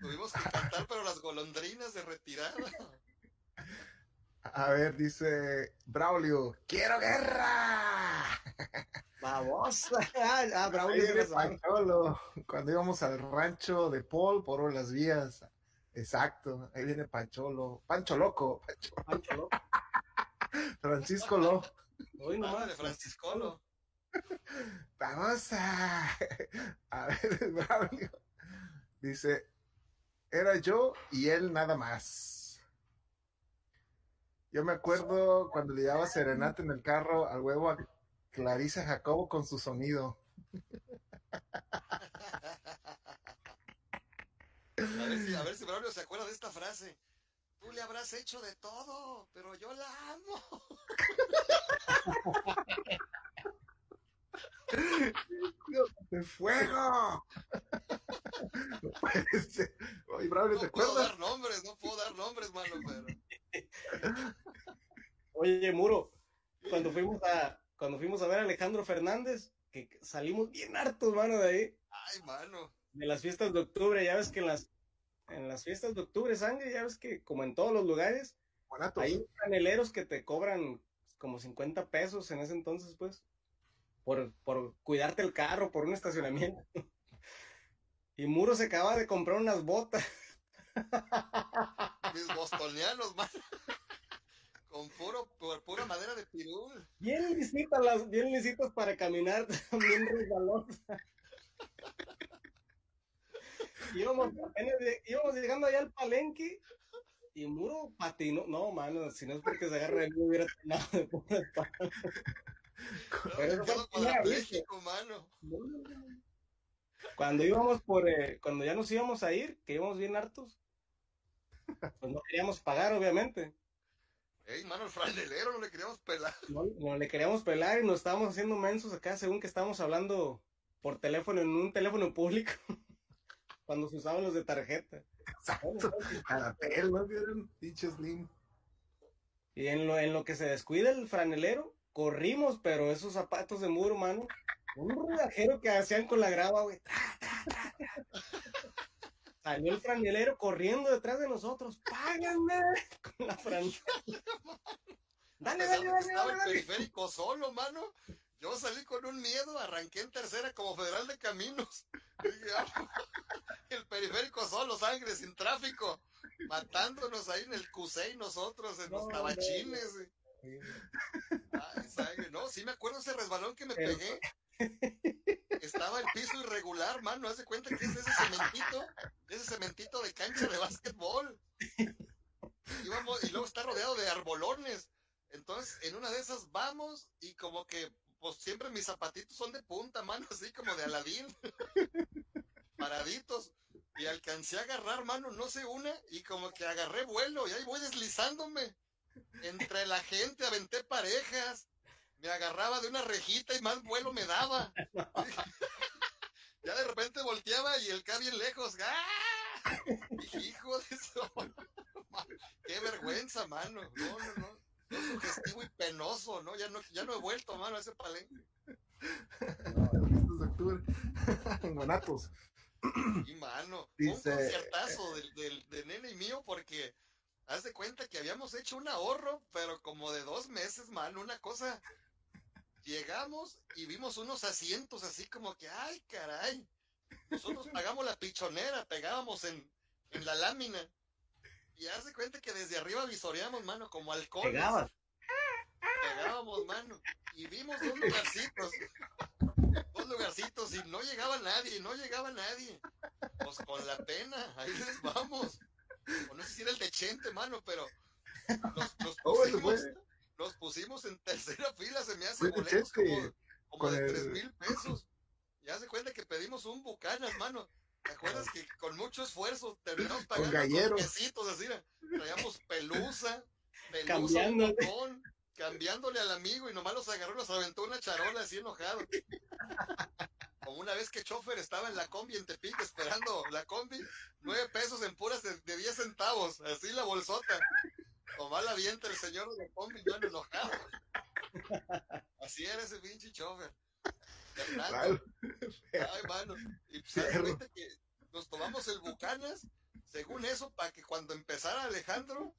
Tuvimos que cantar, pero las golondrinas de retirada.
A ver, dice Braulio, ¡quiero guerra!
Vamos. ah,
Ahí
Braulio sabe.
Pancholo, cuando íbamos al rancho de Paul por las vías. Exacto, ahí viene Pancholo, Pancho Loco, Pancho-
Pancho Loco.
Francisco Lo.
Hoy nomás.
Ándale, Franciscolo.
Vamos a, a ver, Braulio. Dice, era yo y él nada más. Yo me acuerdo cuando le daba serenata en el carro al huevo a Clarisa Jacobo con su sonido.
A ver si, a ver si Braulio se acuerda de esta frase. Tú le habrás hecho de todo, pero yo la amo.
¡De fuego! No puede ser. Oye, Braulio, ¿te
No puedo
acuerdas?
dar nombres, no puedo dar nombres, mano, pero.
Oye, Muro, cuando fuimos a, cuando fuimos a ver a Alejandro Fernández, que salimos bien hartos, mano, de ahí,
Ay, mano.
De las fiestas de octubre, ya ves que en las, en las fiestas de octubre, sangre, ya ves que como en todos los lugares,
Buenatos.
hay franeleros que te cobran como 50 pesos en ese entonces, pues, por, por cuidarte el carro, por un estacionamiento. Y Muro se acaba de comprar unas botas.
Mis bostonianos, mano. Con puro, por pura madera de pirul.
Bien lisitas las, bien lisitas para caminar, bien resbalosas. Íbamos, íbamos llegando allá al palenque y Muro patinó. No, mano, si no es porque se agarra mí, hubiera atinado de.
No,
Pero
mano.
Cuando íbamos por, eh, cuando ya nos íbamos a ir, que íbamos bien hartos, pues no queríamos pagar, obviamente.
Ey, mano, el franelero no le queríamos pelar.
No, no le queríamos pelar y nos estábamos haciendo mensos acá, según que estábamos hablando por teléfono, en un teléfono público, cuando se usaban los de tarjeta.
Exacto. Caratel, ¿no? Vieron pinche Slim.
Y en lo, en lo que se descuida el franelero, corrimos, pero esos zapatos de muro, mano, un rudajero que hacían con la grava, güey. Salió el franelero corriendo detrás de nosotros. ¡Páganme! Con la franela. Dale, dale, dale,
estaba
dale,
el
dale.
periférico solo, mano. Yo salí con un miedo, arranqué en tercera como federal de caminos. "Ah, el periférico solo, sangre, sin tráfico. Matándonos ahí en el Cusey nosotros, en los
No,
tabachines. Ay, sangre. No, sí me acuerdo ese resbalón que me pegué. Estaba el piso irregular, mano. Haz de cuenta que es ese cementito, ese cementito de cancha de básquetbol. Íbamos, y luego está rodeado de arbolones. Entonces, en una de esas vamos y como que, pues siempre mis zapatitos son de punta, mano, así como de Aladín. Paraditos. Y alcancé a agarrar, mano, no sé una, y como que agarré vuelo y ahí voy deslizándome. Entre la gente aventé parejas. Me agarraba de una rejita y más vuelo me daba. ya de repente volteaba y el K bien lejos. ¡Ah! Hijo de eso. Qué vergüenza, mano. No, no, no. No sugestivo y penoso, ¿no? Ya no, ya no he vuelto, mano, a ese palenque.
Fiestas de octubre. en Guanatos.
Y mano,
Dice-
un conciertazo del, del, de nene y mío porque haz de cuenta que habíamos hecho un ahorro, pero como de dos meses, mano, una cosa. Llegamos y vimos unos asientos así como que, ay, caray. Nosotros pagamos la pichonera, pegábamos en, en la lámina. Y haz de cuenta que desde arriba visoreamos, mano, como alcohol.
Pegabas.
Pegábamos, mano. Y vimos dos lugarcitos. Dos lugarcitos y no llegaba nadie, no llegaba nadie. Pues con la pena, ahí les vamos. O no sé si era el de Chente, mano, pero nos, nos
ese
pusimos,
fue.
nos pusimos en tercera fila, se me hace boletos como, como de tres mil pesos. Ya se cuenta que pedimos un bucanas, mano. ¿Te acuerdas que con mucho esfuerzo terminamos pagando
gallero.
dos pesitos así? Traíamos pelusa, pelusa,
Cambiando.
un botón, cambiándole al amigo y nomás los agarró y nos aventó una charola así enojado. Como una vez que chofer estaba en la combi en Tepic esperando la combi, nueve pesos en puras de, de diez centavos, así la bolsota. Nomás la avienta el señor de la combi, yo enojado. Así era ese pinche chofer.
Claro.
Ay, mano. Y se que nos tomamos el Bucanas, según eso, para que cuando empezara Alejandro,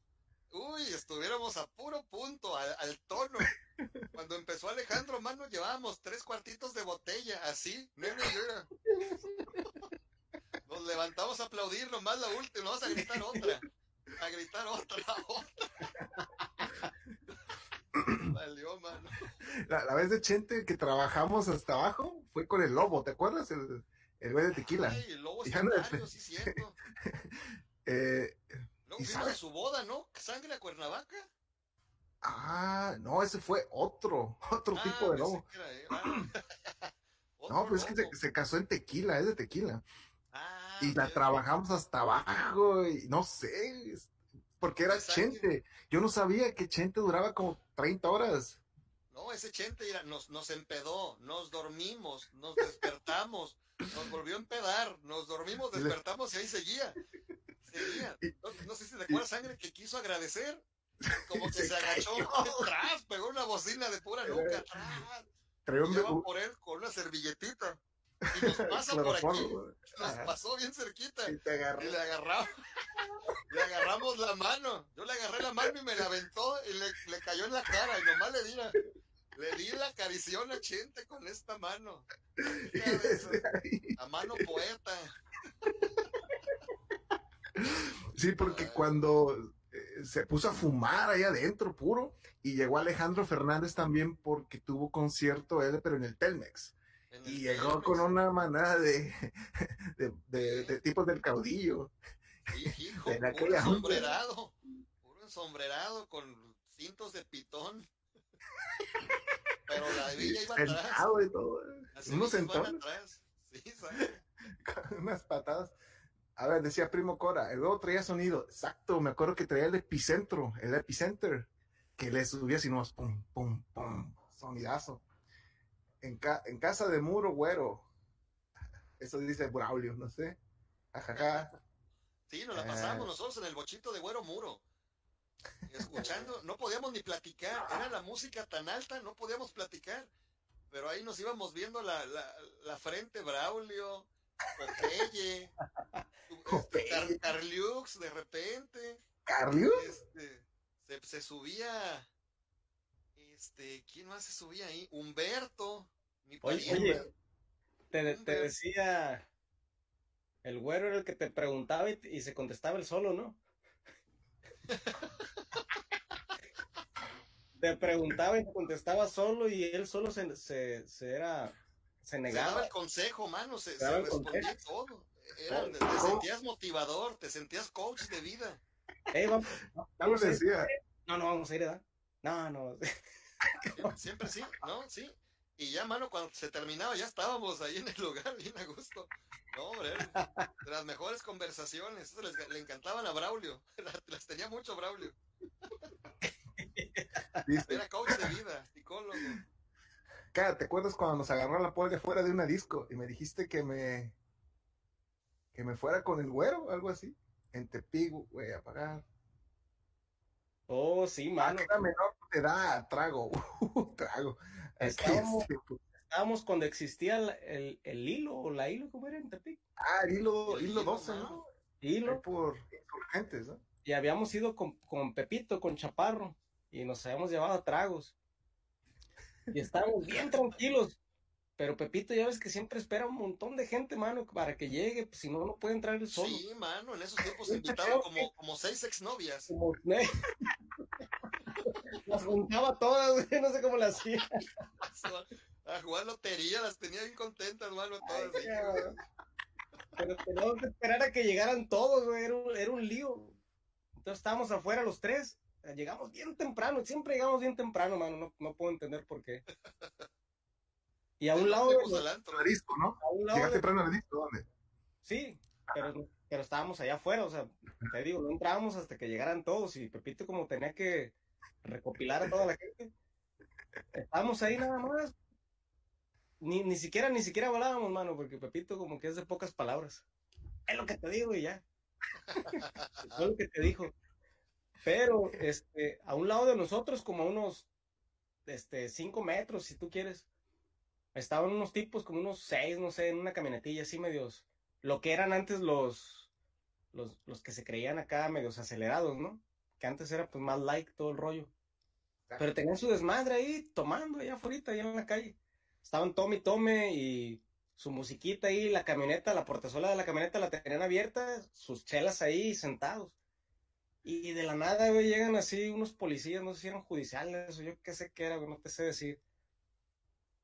uy, estuviéramos a puro punto, al, al tono. Cuando empezó Alejandro, mano, llevábamos tres cuartitos de botella, así, nene. Nos levantamos a aplaudir nomás la última, vamos a gritar otra, a gritar otra, otra. Valió, mano.
La, la vez de Chente que trabajamos hasta abajo fue con el lobo, ¿te acuerdas? El, el güey de tequila.
Ay, el lobo
Ya no-
sí, cierto.
Eh,
Luego
¿Y sabe?
su boda, ¿no? ¿Sangre a Cuernavaca?
ah, no, ese fue otro, otro
Ah,
tipo de lobo.
era. Ah.
No, pues es que se, se casó en tequila, es de tequila.
Ah,
Y la trabajamos hasta abajo, y no sé, es- porque era. Chente. Yo no sabía que Chente duraba como 30 horas.
No, ese Chente nos, nos empedó, nos dormimos, nos despertamos, nos volvió a empedar, nos dormimos, despertamos y ahí seguía. Seguía. No, no sé si te acuerdas, sangre, que quiso agradecer. Como que
Se
se, agachó atrás, pegó una bocina de pura nuca atrás.
Traía un-
por él con una servilletita. Y nos pasa por aquí, nos pasó bien cerquita.
y te agarró.
Y le agarramos, le agarramos la mano. Yo le agarré la mano y me la aventó y le, le cayó en la cara. Y nomás le di la, le di la carición a Chente con esta mano. A mano poeta.
Sí, porque
Ay.
cuando eh, se puso a fumar ahí adentro puro, y llegó Alejandro Fernández también porque tuvo concierto él, pero en el Telmex. Y llegó con una manada de, de, de- de tipos del caudillo.
Sí, hijo,
de
puro ensombrerado. Puro ensombrerado con cintos de pitón. Pero la villa iba atrás.
Sentado y todo. Unos
atrás. Sí, ¿sabes?
con unas patadas. A ver, decía Primo Cora, el luego traía sonido. Exacto, me acuerdo que traía el epicentro, el epicenter, que le subía así nomás, pum, pum, pum, sonidazo. En, ca- en casa de muro, güero. Eso dice Braulio, no sé. Ajaja.
Sí, nos la pasamos nosotros en el bochito de Güero Muro. Escuchando, no podíamos ni platicar. Era la música tan alta, no podíamos platicar. Pero ahí nos íbamos viendo la, la, la frente Braulio, Popeye. Car- Carliux de repente.
¿Carlios?
Este, se, se subía. Este, ¿quién más se subía ahí? Humberto, mi
Oye, te, te decía, el güero era el que te preguntaba y, y se contestaba el solo, ¿no? te preguntaba y te contestaba solo y él solo se, se, se era, se
Se daba
negaba.
el consejo, mano, se,
Se
respondía
consejo.
todo. Era- te, te sentías motivador, te sentías coach de vida.
Ey, vamos,
¿Cómo
vamos a ir.
decía?
No, no, vamos a ir, ¿verdad? No, no.
Siempre, sí, ¿no? Sí. Y ya, mano, cuando se terminaba, ya estábamos ahí en el lugar, bien a gusto. No, hombre, de las mejores conversaciones. Eso les, le encantaban a Braulio. Las, las tenía mucho Braulio. Era coach de vida, psicólogo.
"Cara, ¿te acuerdas cuando nos agarró la polla fuera de una disco y me dijiste que me que me fuera con el güero, algo así? En Tepic, güey, a pagar.
Oh, sí,
Ah,
mano.
que era menor de edad, trago, uh, trago.
Estábamos-
Aquí, este,
Estábamos cuando existía el, el, el hilo o la hilo, ¿cómo era en Tepic?
ah, el hilo,
El
hilo
hilo,
12, ¿no? Ahí
Hilo.
por insurgentes, ¿no?
Y habíamos ido con, con Pepito, con Chaparro, y nos habíamos llevado tragos. Y estábamos bien tranquilos. Pero Pepito, ya ves que siempre espera un montón de gente, mano, para que llegue, pues, si no, no puede entrar él solo.
Sí, mano, en esos tiempos invitaban como, como seis exnovias.
Como, ¿eh? Las juntaba todas, güey, no sé cómo las hacía.
A jugar lotería, las tenía bien contentas, mano, todas.
Ay. Pero teníamos que esperar a que llegaran todos, güey, era un, era un lío. Entonces estábamos afuera los tres, llegamos bien temprano, siempre llegamos bien temprano, mano, no, no puedo entender por qué. Y a un lado,
al antro.
Disco, ¿no?
a un lado
Llegaste
de-
temprano al disco, ¿dónde?
sí, pero, pero estábamos allá afuera, o sea, te digo, no entrábamos hasta que llegaran todos y Pepito como tenía que recopilar a toda la gente, estábamos ahí nada más. Ni, ni siquiera, ni siquiera hablábamos, mano, porque Pepito como que es de pocas palabras. Es lo que te digo y ya. Fue lo que te dijo. Pero, este, a un lado de nosotros, como a unos, este, cinco metros, si tú quieres, estaban unos tipos, como unos seis, no sé, en una camionetilla así medios, lo que eran antes los, los, los que se creían acá medios acelerados, ¿no? que antes era pues más like todo el rollo. Pero tenían su desmadre ahí, tomando allá afuera, allá en la calle. Estaban tome y tome y su musiquita ahí, la camioneta, la portezuela de la camioneta la tenían abierta, sus chelas ahí sentados. Y de la nada, güey, llegan así unos policías, no sé si eran judiciales o yo qué sé qué era, güey, no te sé decir.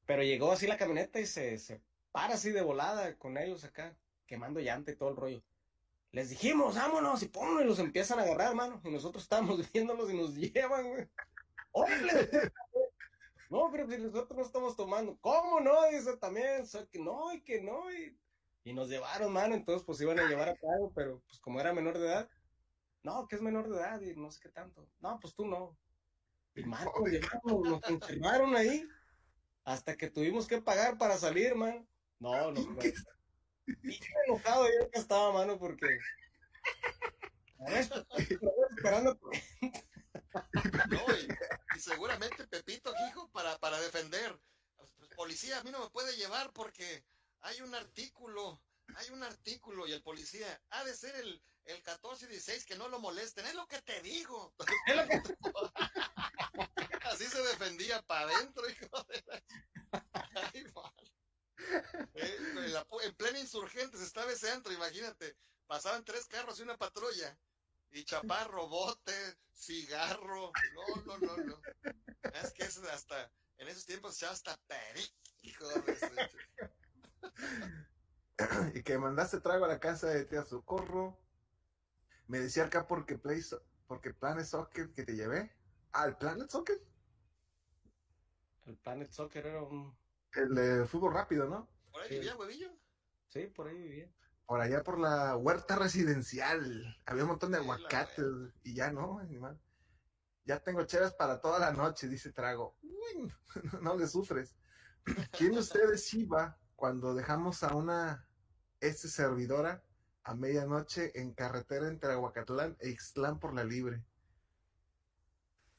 Pero llegó así la camioneta y se, se para así de volada con ellos acá, quemando llanta y todo el rollo. Les dijimos, vámonos, y pum, y los empiezan a agarrar, hermano. Y nosotros estábamos viéndolos y nos llevan, güey. ¡Órale! No, pero si nosotros no estamos tomando. ¿Cómo no? Dice también, so, que no, y que no. Y, y nos llevaron, mano. Entonces, pues iban a llevar a cabo, pero pues como era menor de edad, no, que es menor de edad y no sé qué tanto. No, pues tú no. Y mano, nos encerraron ahí hasta que tuvimos que pagar para salir, man. No, no. no. Y enojado yo que estaba, mano, porque. Esperando.
No, y, y, seguramente Pepito, hijo, para, para defender. Pues, policía, a mí no me puede llevar porque hay un artículo, hay un artículo y el policía ha de ser el, el 14 y 16 que no lo molesten. Es lo que te digo. Es lo que... Así se defendía para adentro, hijo de la... Ay, eh, en, plena insurgente se estaba ese antro, imagínate. Pasaban tres carros y una patrulla. Y chaparro, bote, cigarro. No, no, no, no. Es que es hasta, en esos tiempos se hasta perico.
y que mandaste trago a la casa de tía Socorro. Me decía acá porque Play, porque Planet Soccer que te llevé. El Planet Soccer.
El Planet Soccer era un
el de fútbol rápido, ¿no?
¿Por ahí vivía, huevillo?
Sí, por ahí vivía.
Por allá por la huerta residencial. Había un montón de aguacates y ya no, animal. Ya tengo cheras para toda la noche, dice Trago. Uy, no le sufres. ¿Quién de ustedes iba cuando dejamos a una este servidora a medianoche en carretera entre Aguacatlán e Ixtlán por la Libre?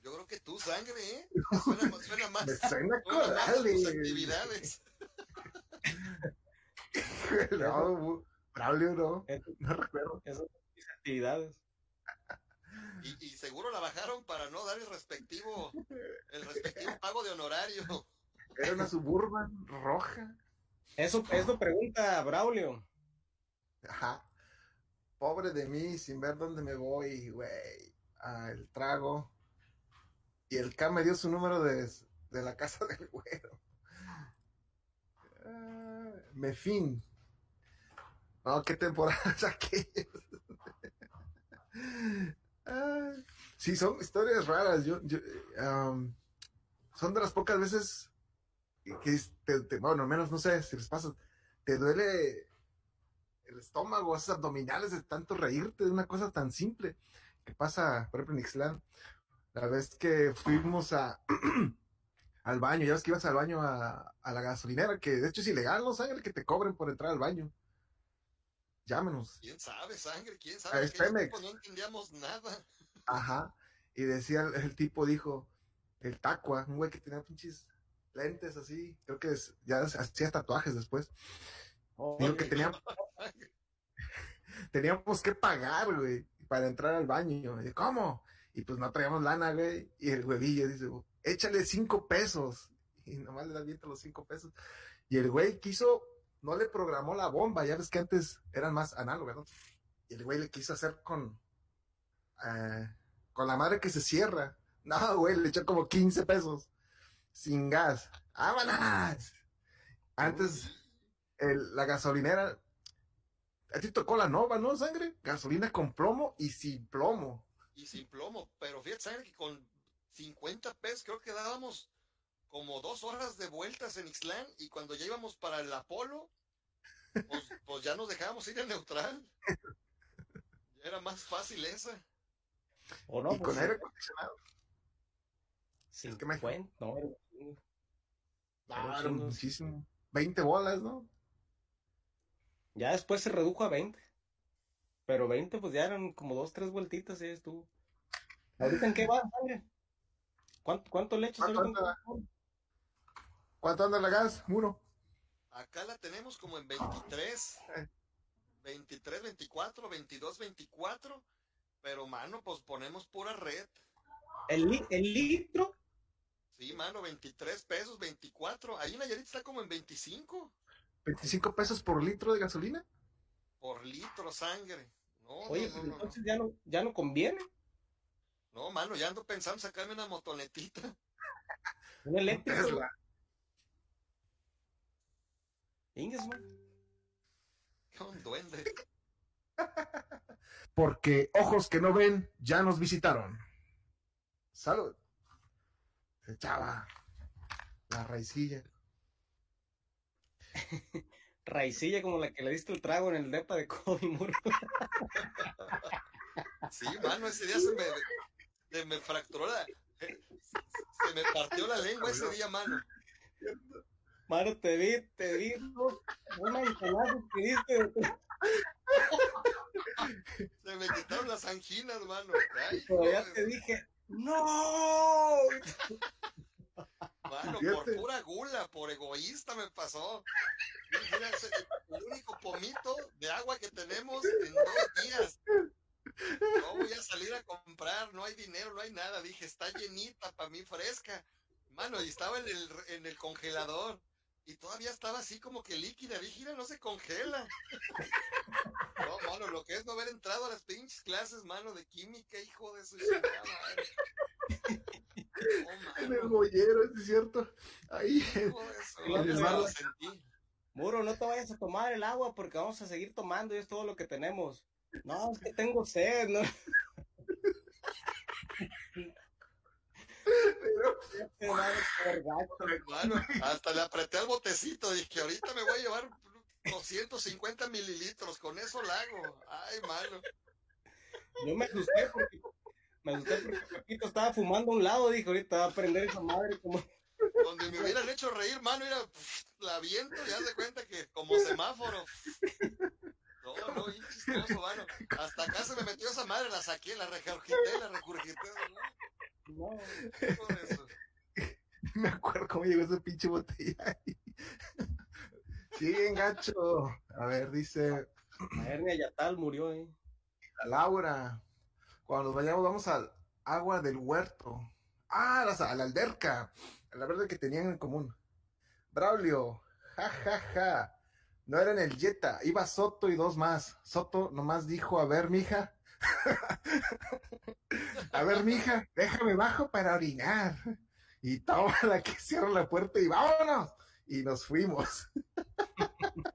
Yo creo que tú, sangre, ¿eh? Suena, suena más.
Me suena
tus actividades.
no, Braulio no. No recuerdo.
Esas son mis actividades.
Y, y, seguro la bajaron para no dar el respectivo, el respectivo pago de honorario.
Era una suburban roja.
Eso, eso pregunta Braulio.
Ajá. Pobre de mí, sin ver dónde me voy, güey. Ah, el trago. Y el K me dio su número de, de la casa del güero. Ah, Mefin. No, qué temporada saqué. ah, sí, son historias raras. Yo, yo um, son de las pocas veces que, te, te, bueno, al menos no sé si les pasa, te duele el estómago, esos abdominales de tanto reírte de una cosa tan simple que pasa, por ejemplo, en Ixtlán la vez que fuimos a al baño, ya ves que ibas al baño a, a, la gasolinera, que de hecho es ilegal, ¿no? Sangre que te cobren por entrar al baño. Llámenos.
¿Quién sabe, sangre? ¿Quién sabe? Es Pemex. No entendíamos nada.
Ajá. Y decía, el, el tipo dijo, el tacua, un güey que tenía pinches lentes así, creo que es, ya hacía tatuajes después. Oh, dijo que teníamos, teníamos que pagar, güey, para entrar al baño. Y, ¿Cómo? Y pues no traíamos lana, güey. Y el huevillo dice, échale cinco pesos. Y nomás le da viento los cinco pesos. Y el güey quiso, no le programó la bomba. Ya ves que antes eran más análogas, ¿no? Y el güey le quiso hacer con, eh, con la madre que se cierra. No, güey, le echó como 15 pesos. Sin gas. ¡Vámonos! Antes, la gasolinera. A ti tocó la nova, ¿no, sangre? Gasolina con plomo y sin plomo
y sin plomo. Pero fíjate, ¿sabes? que con 50 pesos creo que dábamos como dos horas de vueltas en Ixlán y cuando ya íbamos para el Apolo, pues, pues ya nos dejábamos ir en neutral. era más fácil esa.
¿O no? Y pues, con aire acondicionado.
Sí, es que me. No,
claro, muchísimo. 20 bolas, ¿no?
Ya después se redujo a 20. Pero 20, pues ya eran como dos, tres vueltitas y estuvo. ¿Ahorita en qué va, ¿Cuánto, cuánto le echas
¿Cuánto, anda, ¿Cuánto anda la gas? Uno.
Acá la tenemos como en 23. 23, 24, 22, 24. pero mano, pues ponemos pura red.
¿El, li- el litro?
Sí, mano, 23 pesos, 24. Ahí Nayarit está como en 25
25 pesos por litro de gasolina.
por litro sangre. No,
Oye,
no,
pues
no,
entonces ya no, ya no conviene.
No, mano, ya ando pensando en sacarme una motonetita.
Un eléctrico.
Tesla.
Inges, man.
Un duende.
Porque ojos que no ven ya nos visitaron. Salud. Se echaba la raicilla.
Raicilla como la que le diste el trago en el depa de Kobe Muro.
Sí, mano, ese día se me, se me fracturó la. Se me partió la lengua ese día, mano.
Mano, te vi, te vi dos, que diste.
Se me quitaron las anginas, mano. Ay,
Pero ya te dije, ¡No!
Mano, por pura gula, por egoísta me pasó. Mira, el único pomito de agua que tenemos en dos días. No voy a salir a comprar, no hay dinero, no hay nada. Dije, está llenita para mí fresca. Mano, y estaba en el, en el congelador. Y todavía estaba así como que líquida. Dije, mira, no se congela. No, mano, lo que es no haber entrado a las pinches clases, mano, de química, hijo de su chingada No,
En el bollero, es cierto. Ahí. Vas-
sentí.
Muro, no te vayas a tomar el agua porque vamos a seguir tomando y es todo lo que tenemos. No, es que tengo sed, ¿no? Este mano, por gacho.
Mano, hasta le apreté al botecito, dije, ahorita me voy a llevar 250 mililitros, con eso la hago. Ay, mano.
Yo me asusté porque me asusté porque Pepito estaba fumando a un lado, dije, ahorita va a prender esa madre como
Donde me hubieran hecho reír, mano, mira, la viento, ya se cuenta que como semáforo. No, no, chistoso, mano. Hasta acá se me metió esa madre, la saqué, la regurgité, la regurgité.
no.
¿no? De eso.
Me acuerdo cómo llegó esa pinche botella ahí. Sí, gacho. A ver, dice
La hernia yatal murió, eh.
la Laura. Cuando vayamos, vamos al agua del huerto. Ah, a la alberca. A la verde que tenían en común. Braulio. Ja, ja, ja. No era en el Jetta. Iba Soto y dos más. Soto nomás dijo, a ver, mija. a ver, mija, déjame bajo para orinar. Y toma la que cierra la puerta y vámonos. Y nos fuimos.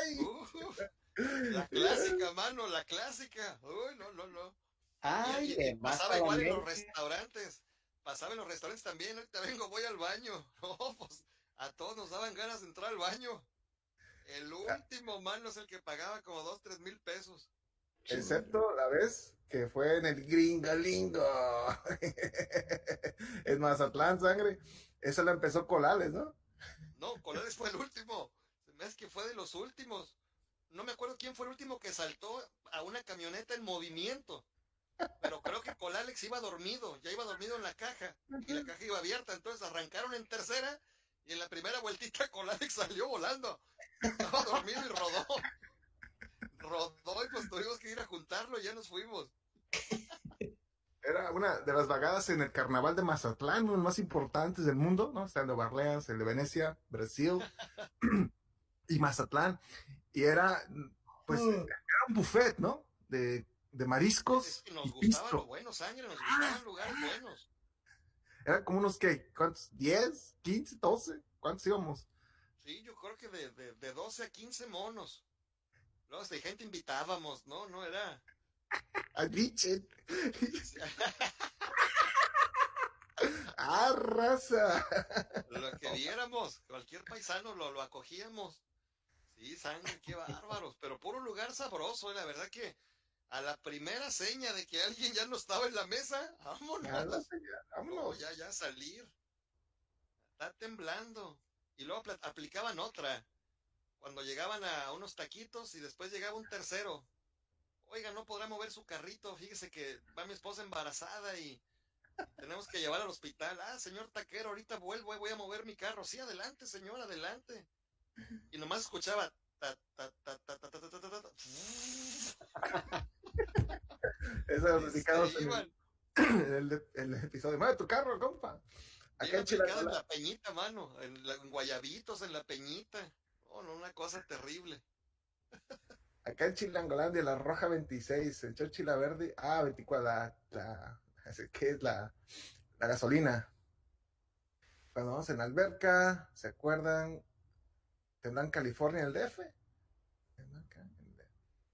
Ay,
la clásica, mano, la clásica. Uy, no, no, no.
Ay,
Y- pasaba igual en los restaurantes. Pasaba en los restaurantes también. Ahorita vengo, voy al baño. Pues a todos nos daban ganas de entrar al baño. El último, mano, es el que pagaba como dos, tres mil pesos.
Excepto la vez que fue en el Gringolingo. en Mazatlán, sangre. Esa la empezó Colales, ¿no?
No, Colores fue el último. Hace que fue de los últimos. No me acuerdo quién fue el último que saltó a una camioneta en movimiento. Pero creo que Colalex iba dormido, ya iba dormido en la caja. Y la caja iba abierta, entonces arrancaron en tercera y en la primera vueltita Colalex salió volando. Estaba dormido y rodó. Rodó y pues tuvimos que ir a juntarlo y ya nos fuimos.
Era una de las vagadas en el carnaval de Mazatlán, uno de los más importantes del mundo, ¿no? Está el de Nueva Orleans, el de Venecia, Brasil y Mazatlán. Y era, pues,
Mm.
era un buffet, ¿no? De, de
Es
mariscos
que nos
y
gustaba
pisto.
lo bueno, sangre, nos gustaban lugares buenos.
Eran como unos, ¿qué? ¿Cuántos? ¿10? ¿15? ¿12? ¿Cuántos íbamos?
Sí, yo creo que de, de, de 12 a 15 monos. Luego hasta gente invitábamos, ¿no? No era.
Al biche. ¡Ah, raza!
Lo que viéramos, cualquier paisano lo, lo acogíamos. Sí, sangre, qué bárbaros, pero puro lugar sabroso, la verdad que a la primera seña de que alguien ya no estaba en la mesa, vámonos.
vámonos.
ya, ya salir. Está temblando. Y luego apl- aplicaban otra. Cuando llegaban a unos taquitos y después llegaba un tercero. Oiga, no podrá mover su carrito. Fíjese que va mi esposa embarazada y tenemos que llevar al hospital. Ah, señor taquero, ahorita vuelvo y voy a mover mi carro. Sí, adelante, señor, adelante. Y nomás escuchaba. ta, ta, ta,
Eso
Y se
dedicados en el, en el, en el episodio. Mueve tu carro, compa. Acá en
aplicada en la peñita, mano. En, la- en Guayabitos, en la peñita. Oh, no, una cosa terrible.
Acá en Chilangolandia, la Roja 26, en Chochi la Verde, ah, 24, la, la, ¿qué es la, la gasolina? Cuando vamos en la alberca, ¿se acuerdan? ¿Tendrán California el DF? ¿Tendrán acá el DF?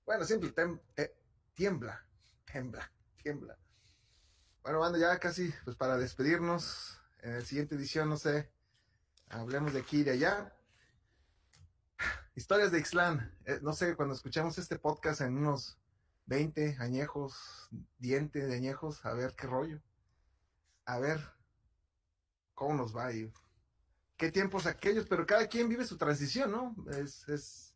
Bueno, siempre tem- te- tiembla, tiembla, tiembla. Bueno, banda, ya casi, pues para despedirnos, en la siguiente edición, no sé, hablemos de aquí y de allá. Historias de Ixtlán. Eh, no sé, cuando escuchemos este podcast en unos 20 añejos, diente de añejos, a ver qué rollo. A ver cómo nos va y qué tiempos aquellos, pero cada quien vive su transición, ¿no? Es, es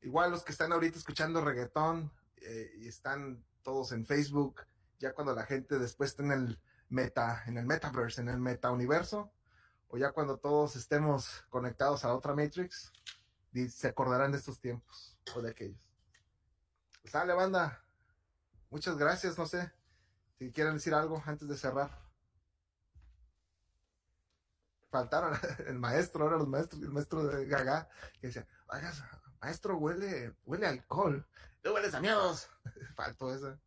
igual los que están ahorita escuchando reggaetón eh, y están todos en Facebook, ya cuando la gente después está en el meta, en el metaverse, en el meta universo, o ya cuando todos estemos conectados a otra Matrix, se acordarán de estos tiempos o de aquellos. Pues sale, banda. Muchas gracias, no sé si quieren decir algo antes de cerrar. Faltaron el maestro, ahora los maestros, el maestro de Gaga, que decía, "Oiga, maestro, huele, huele a alcohol, no hueles a miedos. Faltó eso.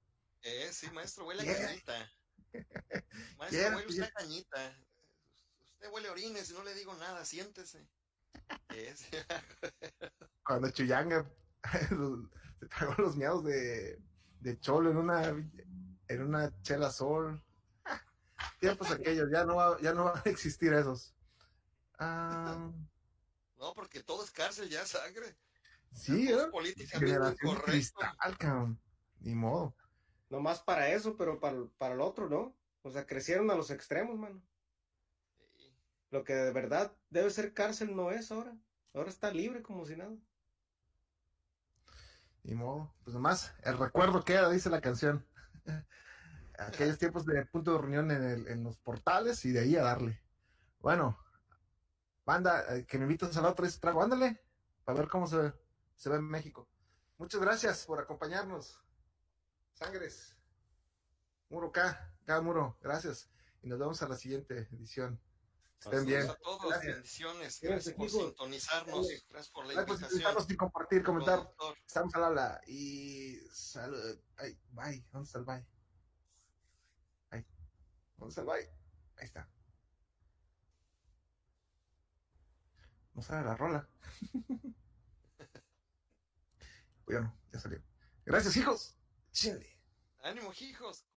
Eh, sí, maestro, huele a cañita. Maestro,
Yeah,
huele usted
yeah.
a cañita. Usted huele a orines y no le digo nada, siéntese. Eh.
Cuando Chuyanga se tragó los miados de, de Cholo en una, en una chela sol. Tiempos aquellos, ya no va, ya no van a existir esos. Ah,
No, porque todo es cárcel, ya sangre.
Sí, ¿eh?
políticamente incorrecto.
cristal, cabrón. Ni modo.
Nomás para eso, pero para, para el otro, ¿no? O sea, crecieron a los extremos, mano.
Sí.
Lo que de verdad debe ser cárcel no es ahora. Ahora está libre como si nada.
Ni modo. Pues nomás, el recuerdo queda, dice la canción. Aquellos tiempos de punto de reunión en, el- en los portales y de ahí a darle. Bueno, banda, eh, que me invitas a la otra vez trago, ándale, para ver cómo se, se ve en México. Muchas gracias por acompañarnos. Sangres. Muro K, K Muro, gracias. Y nos vemos a la siguiente edición. Estén bien.
A todos,
Gracias.
bendiciones.
Gracias,
Gracias por
hijo.
sintonizarnos. Gracias por la
Gracias por
invitación.
invitarnos y compartir, comentar. Estamos al habla. Y salud. Ay, bye. ¿Dónde está el bye? Ay. ¿Dónde está el bye? Ahí está. No sale la rola. bueno, ya salió. Gracias, hijos. Chile.
Ánimo, hijos.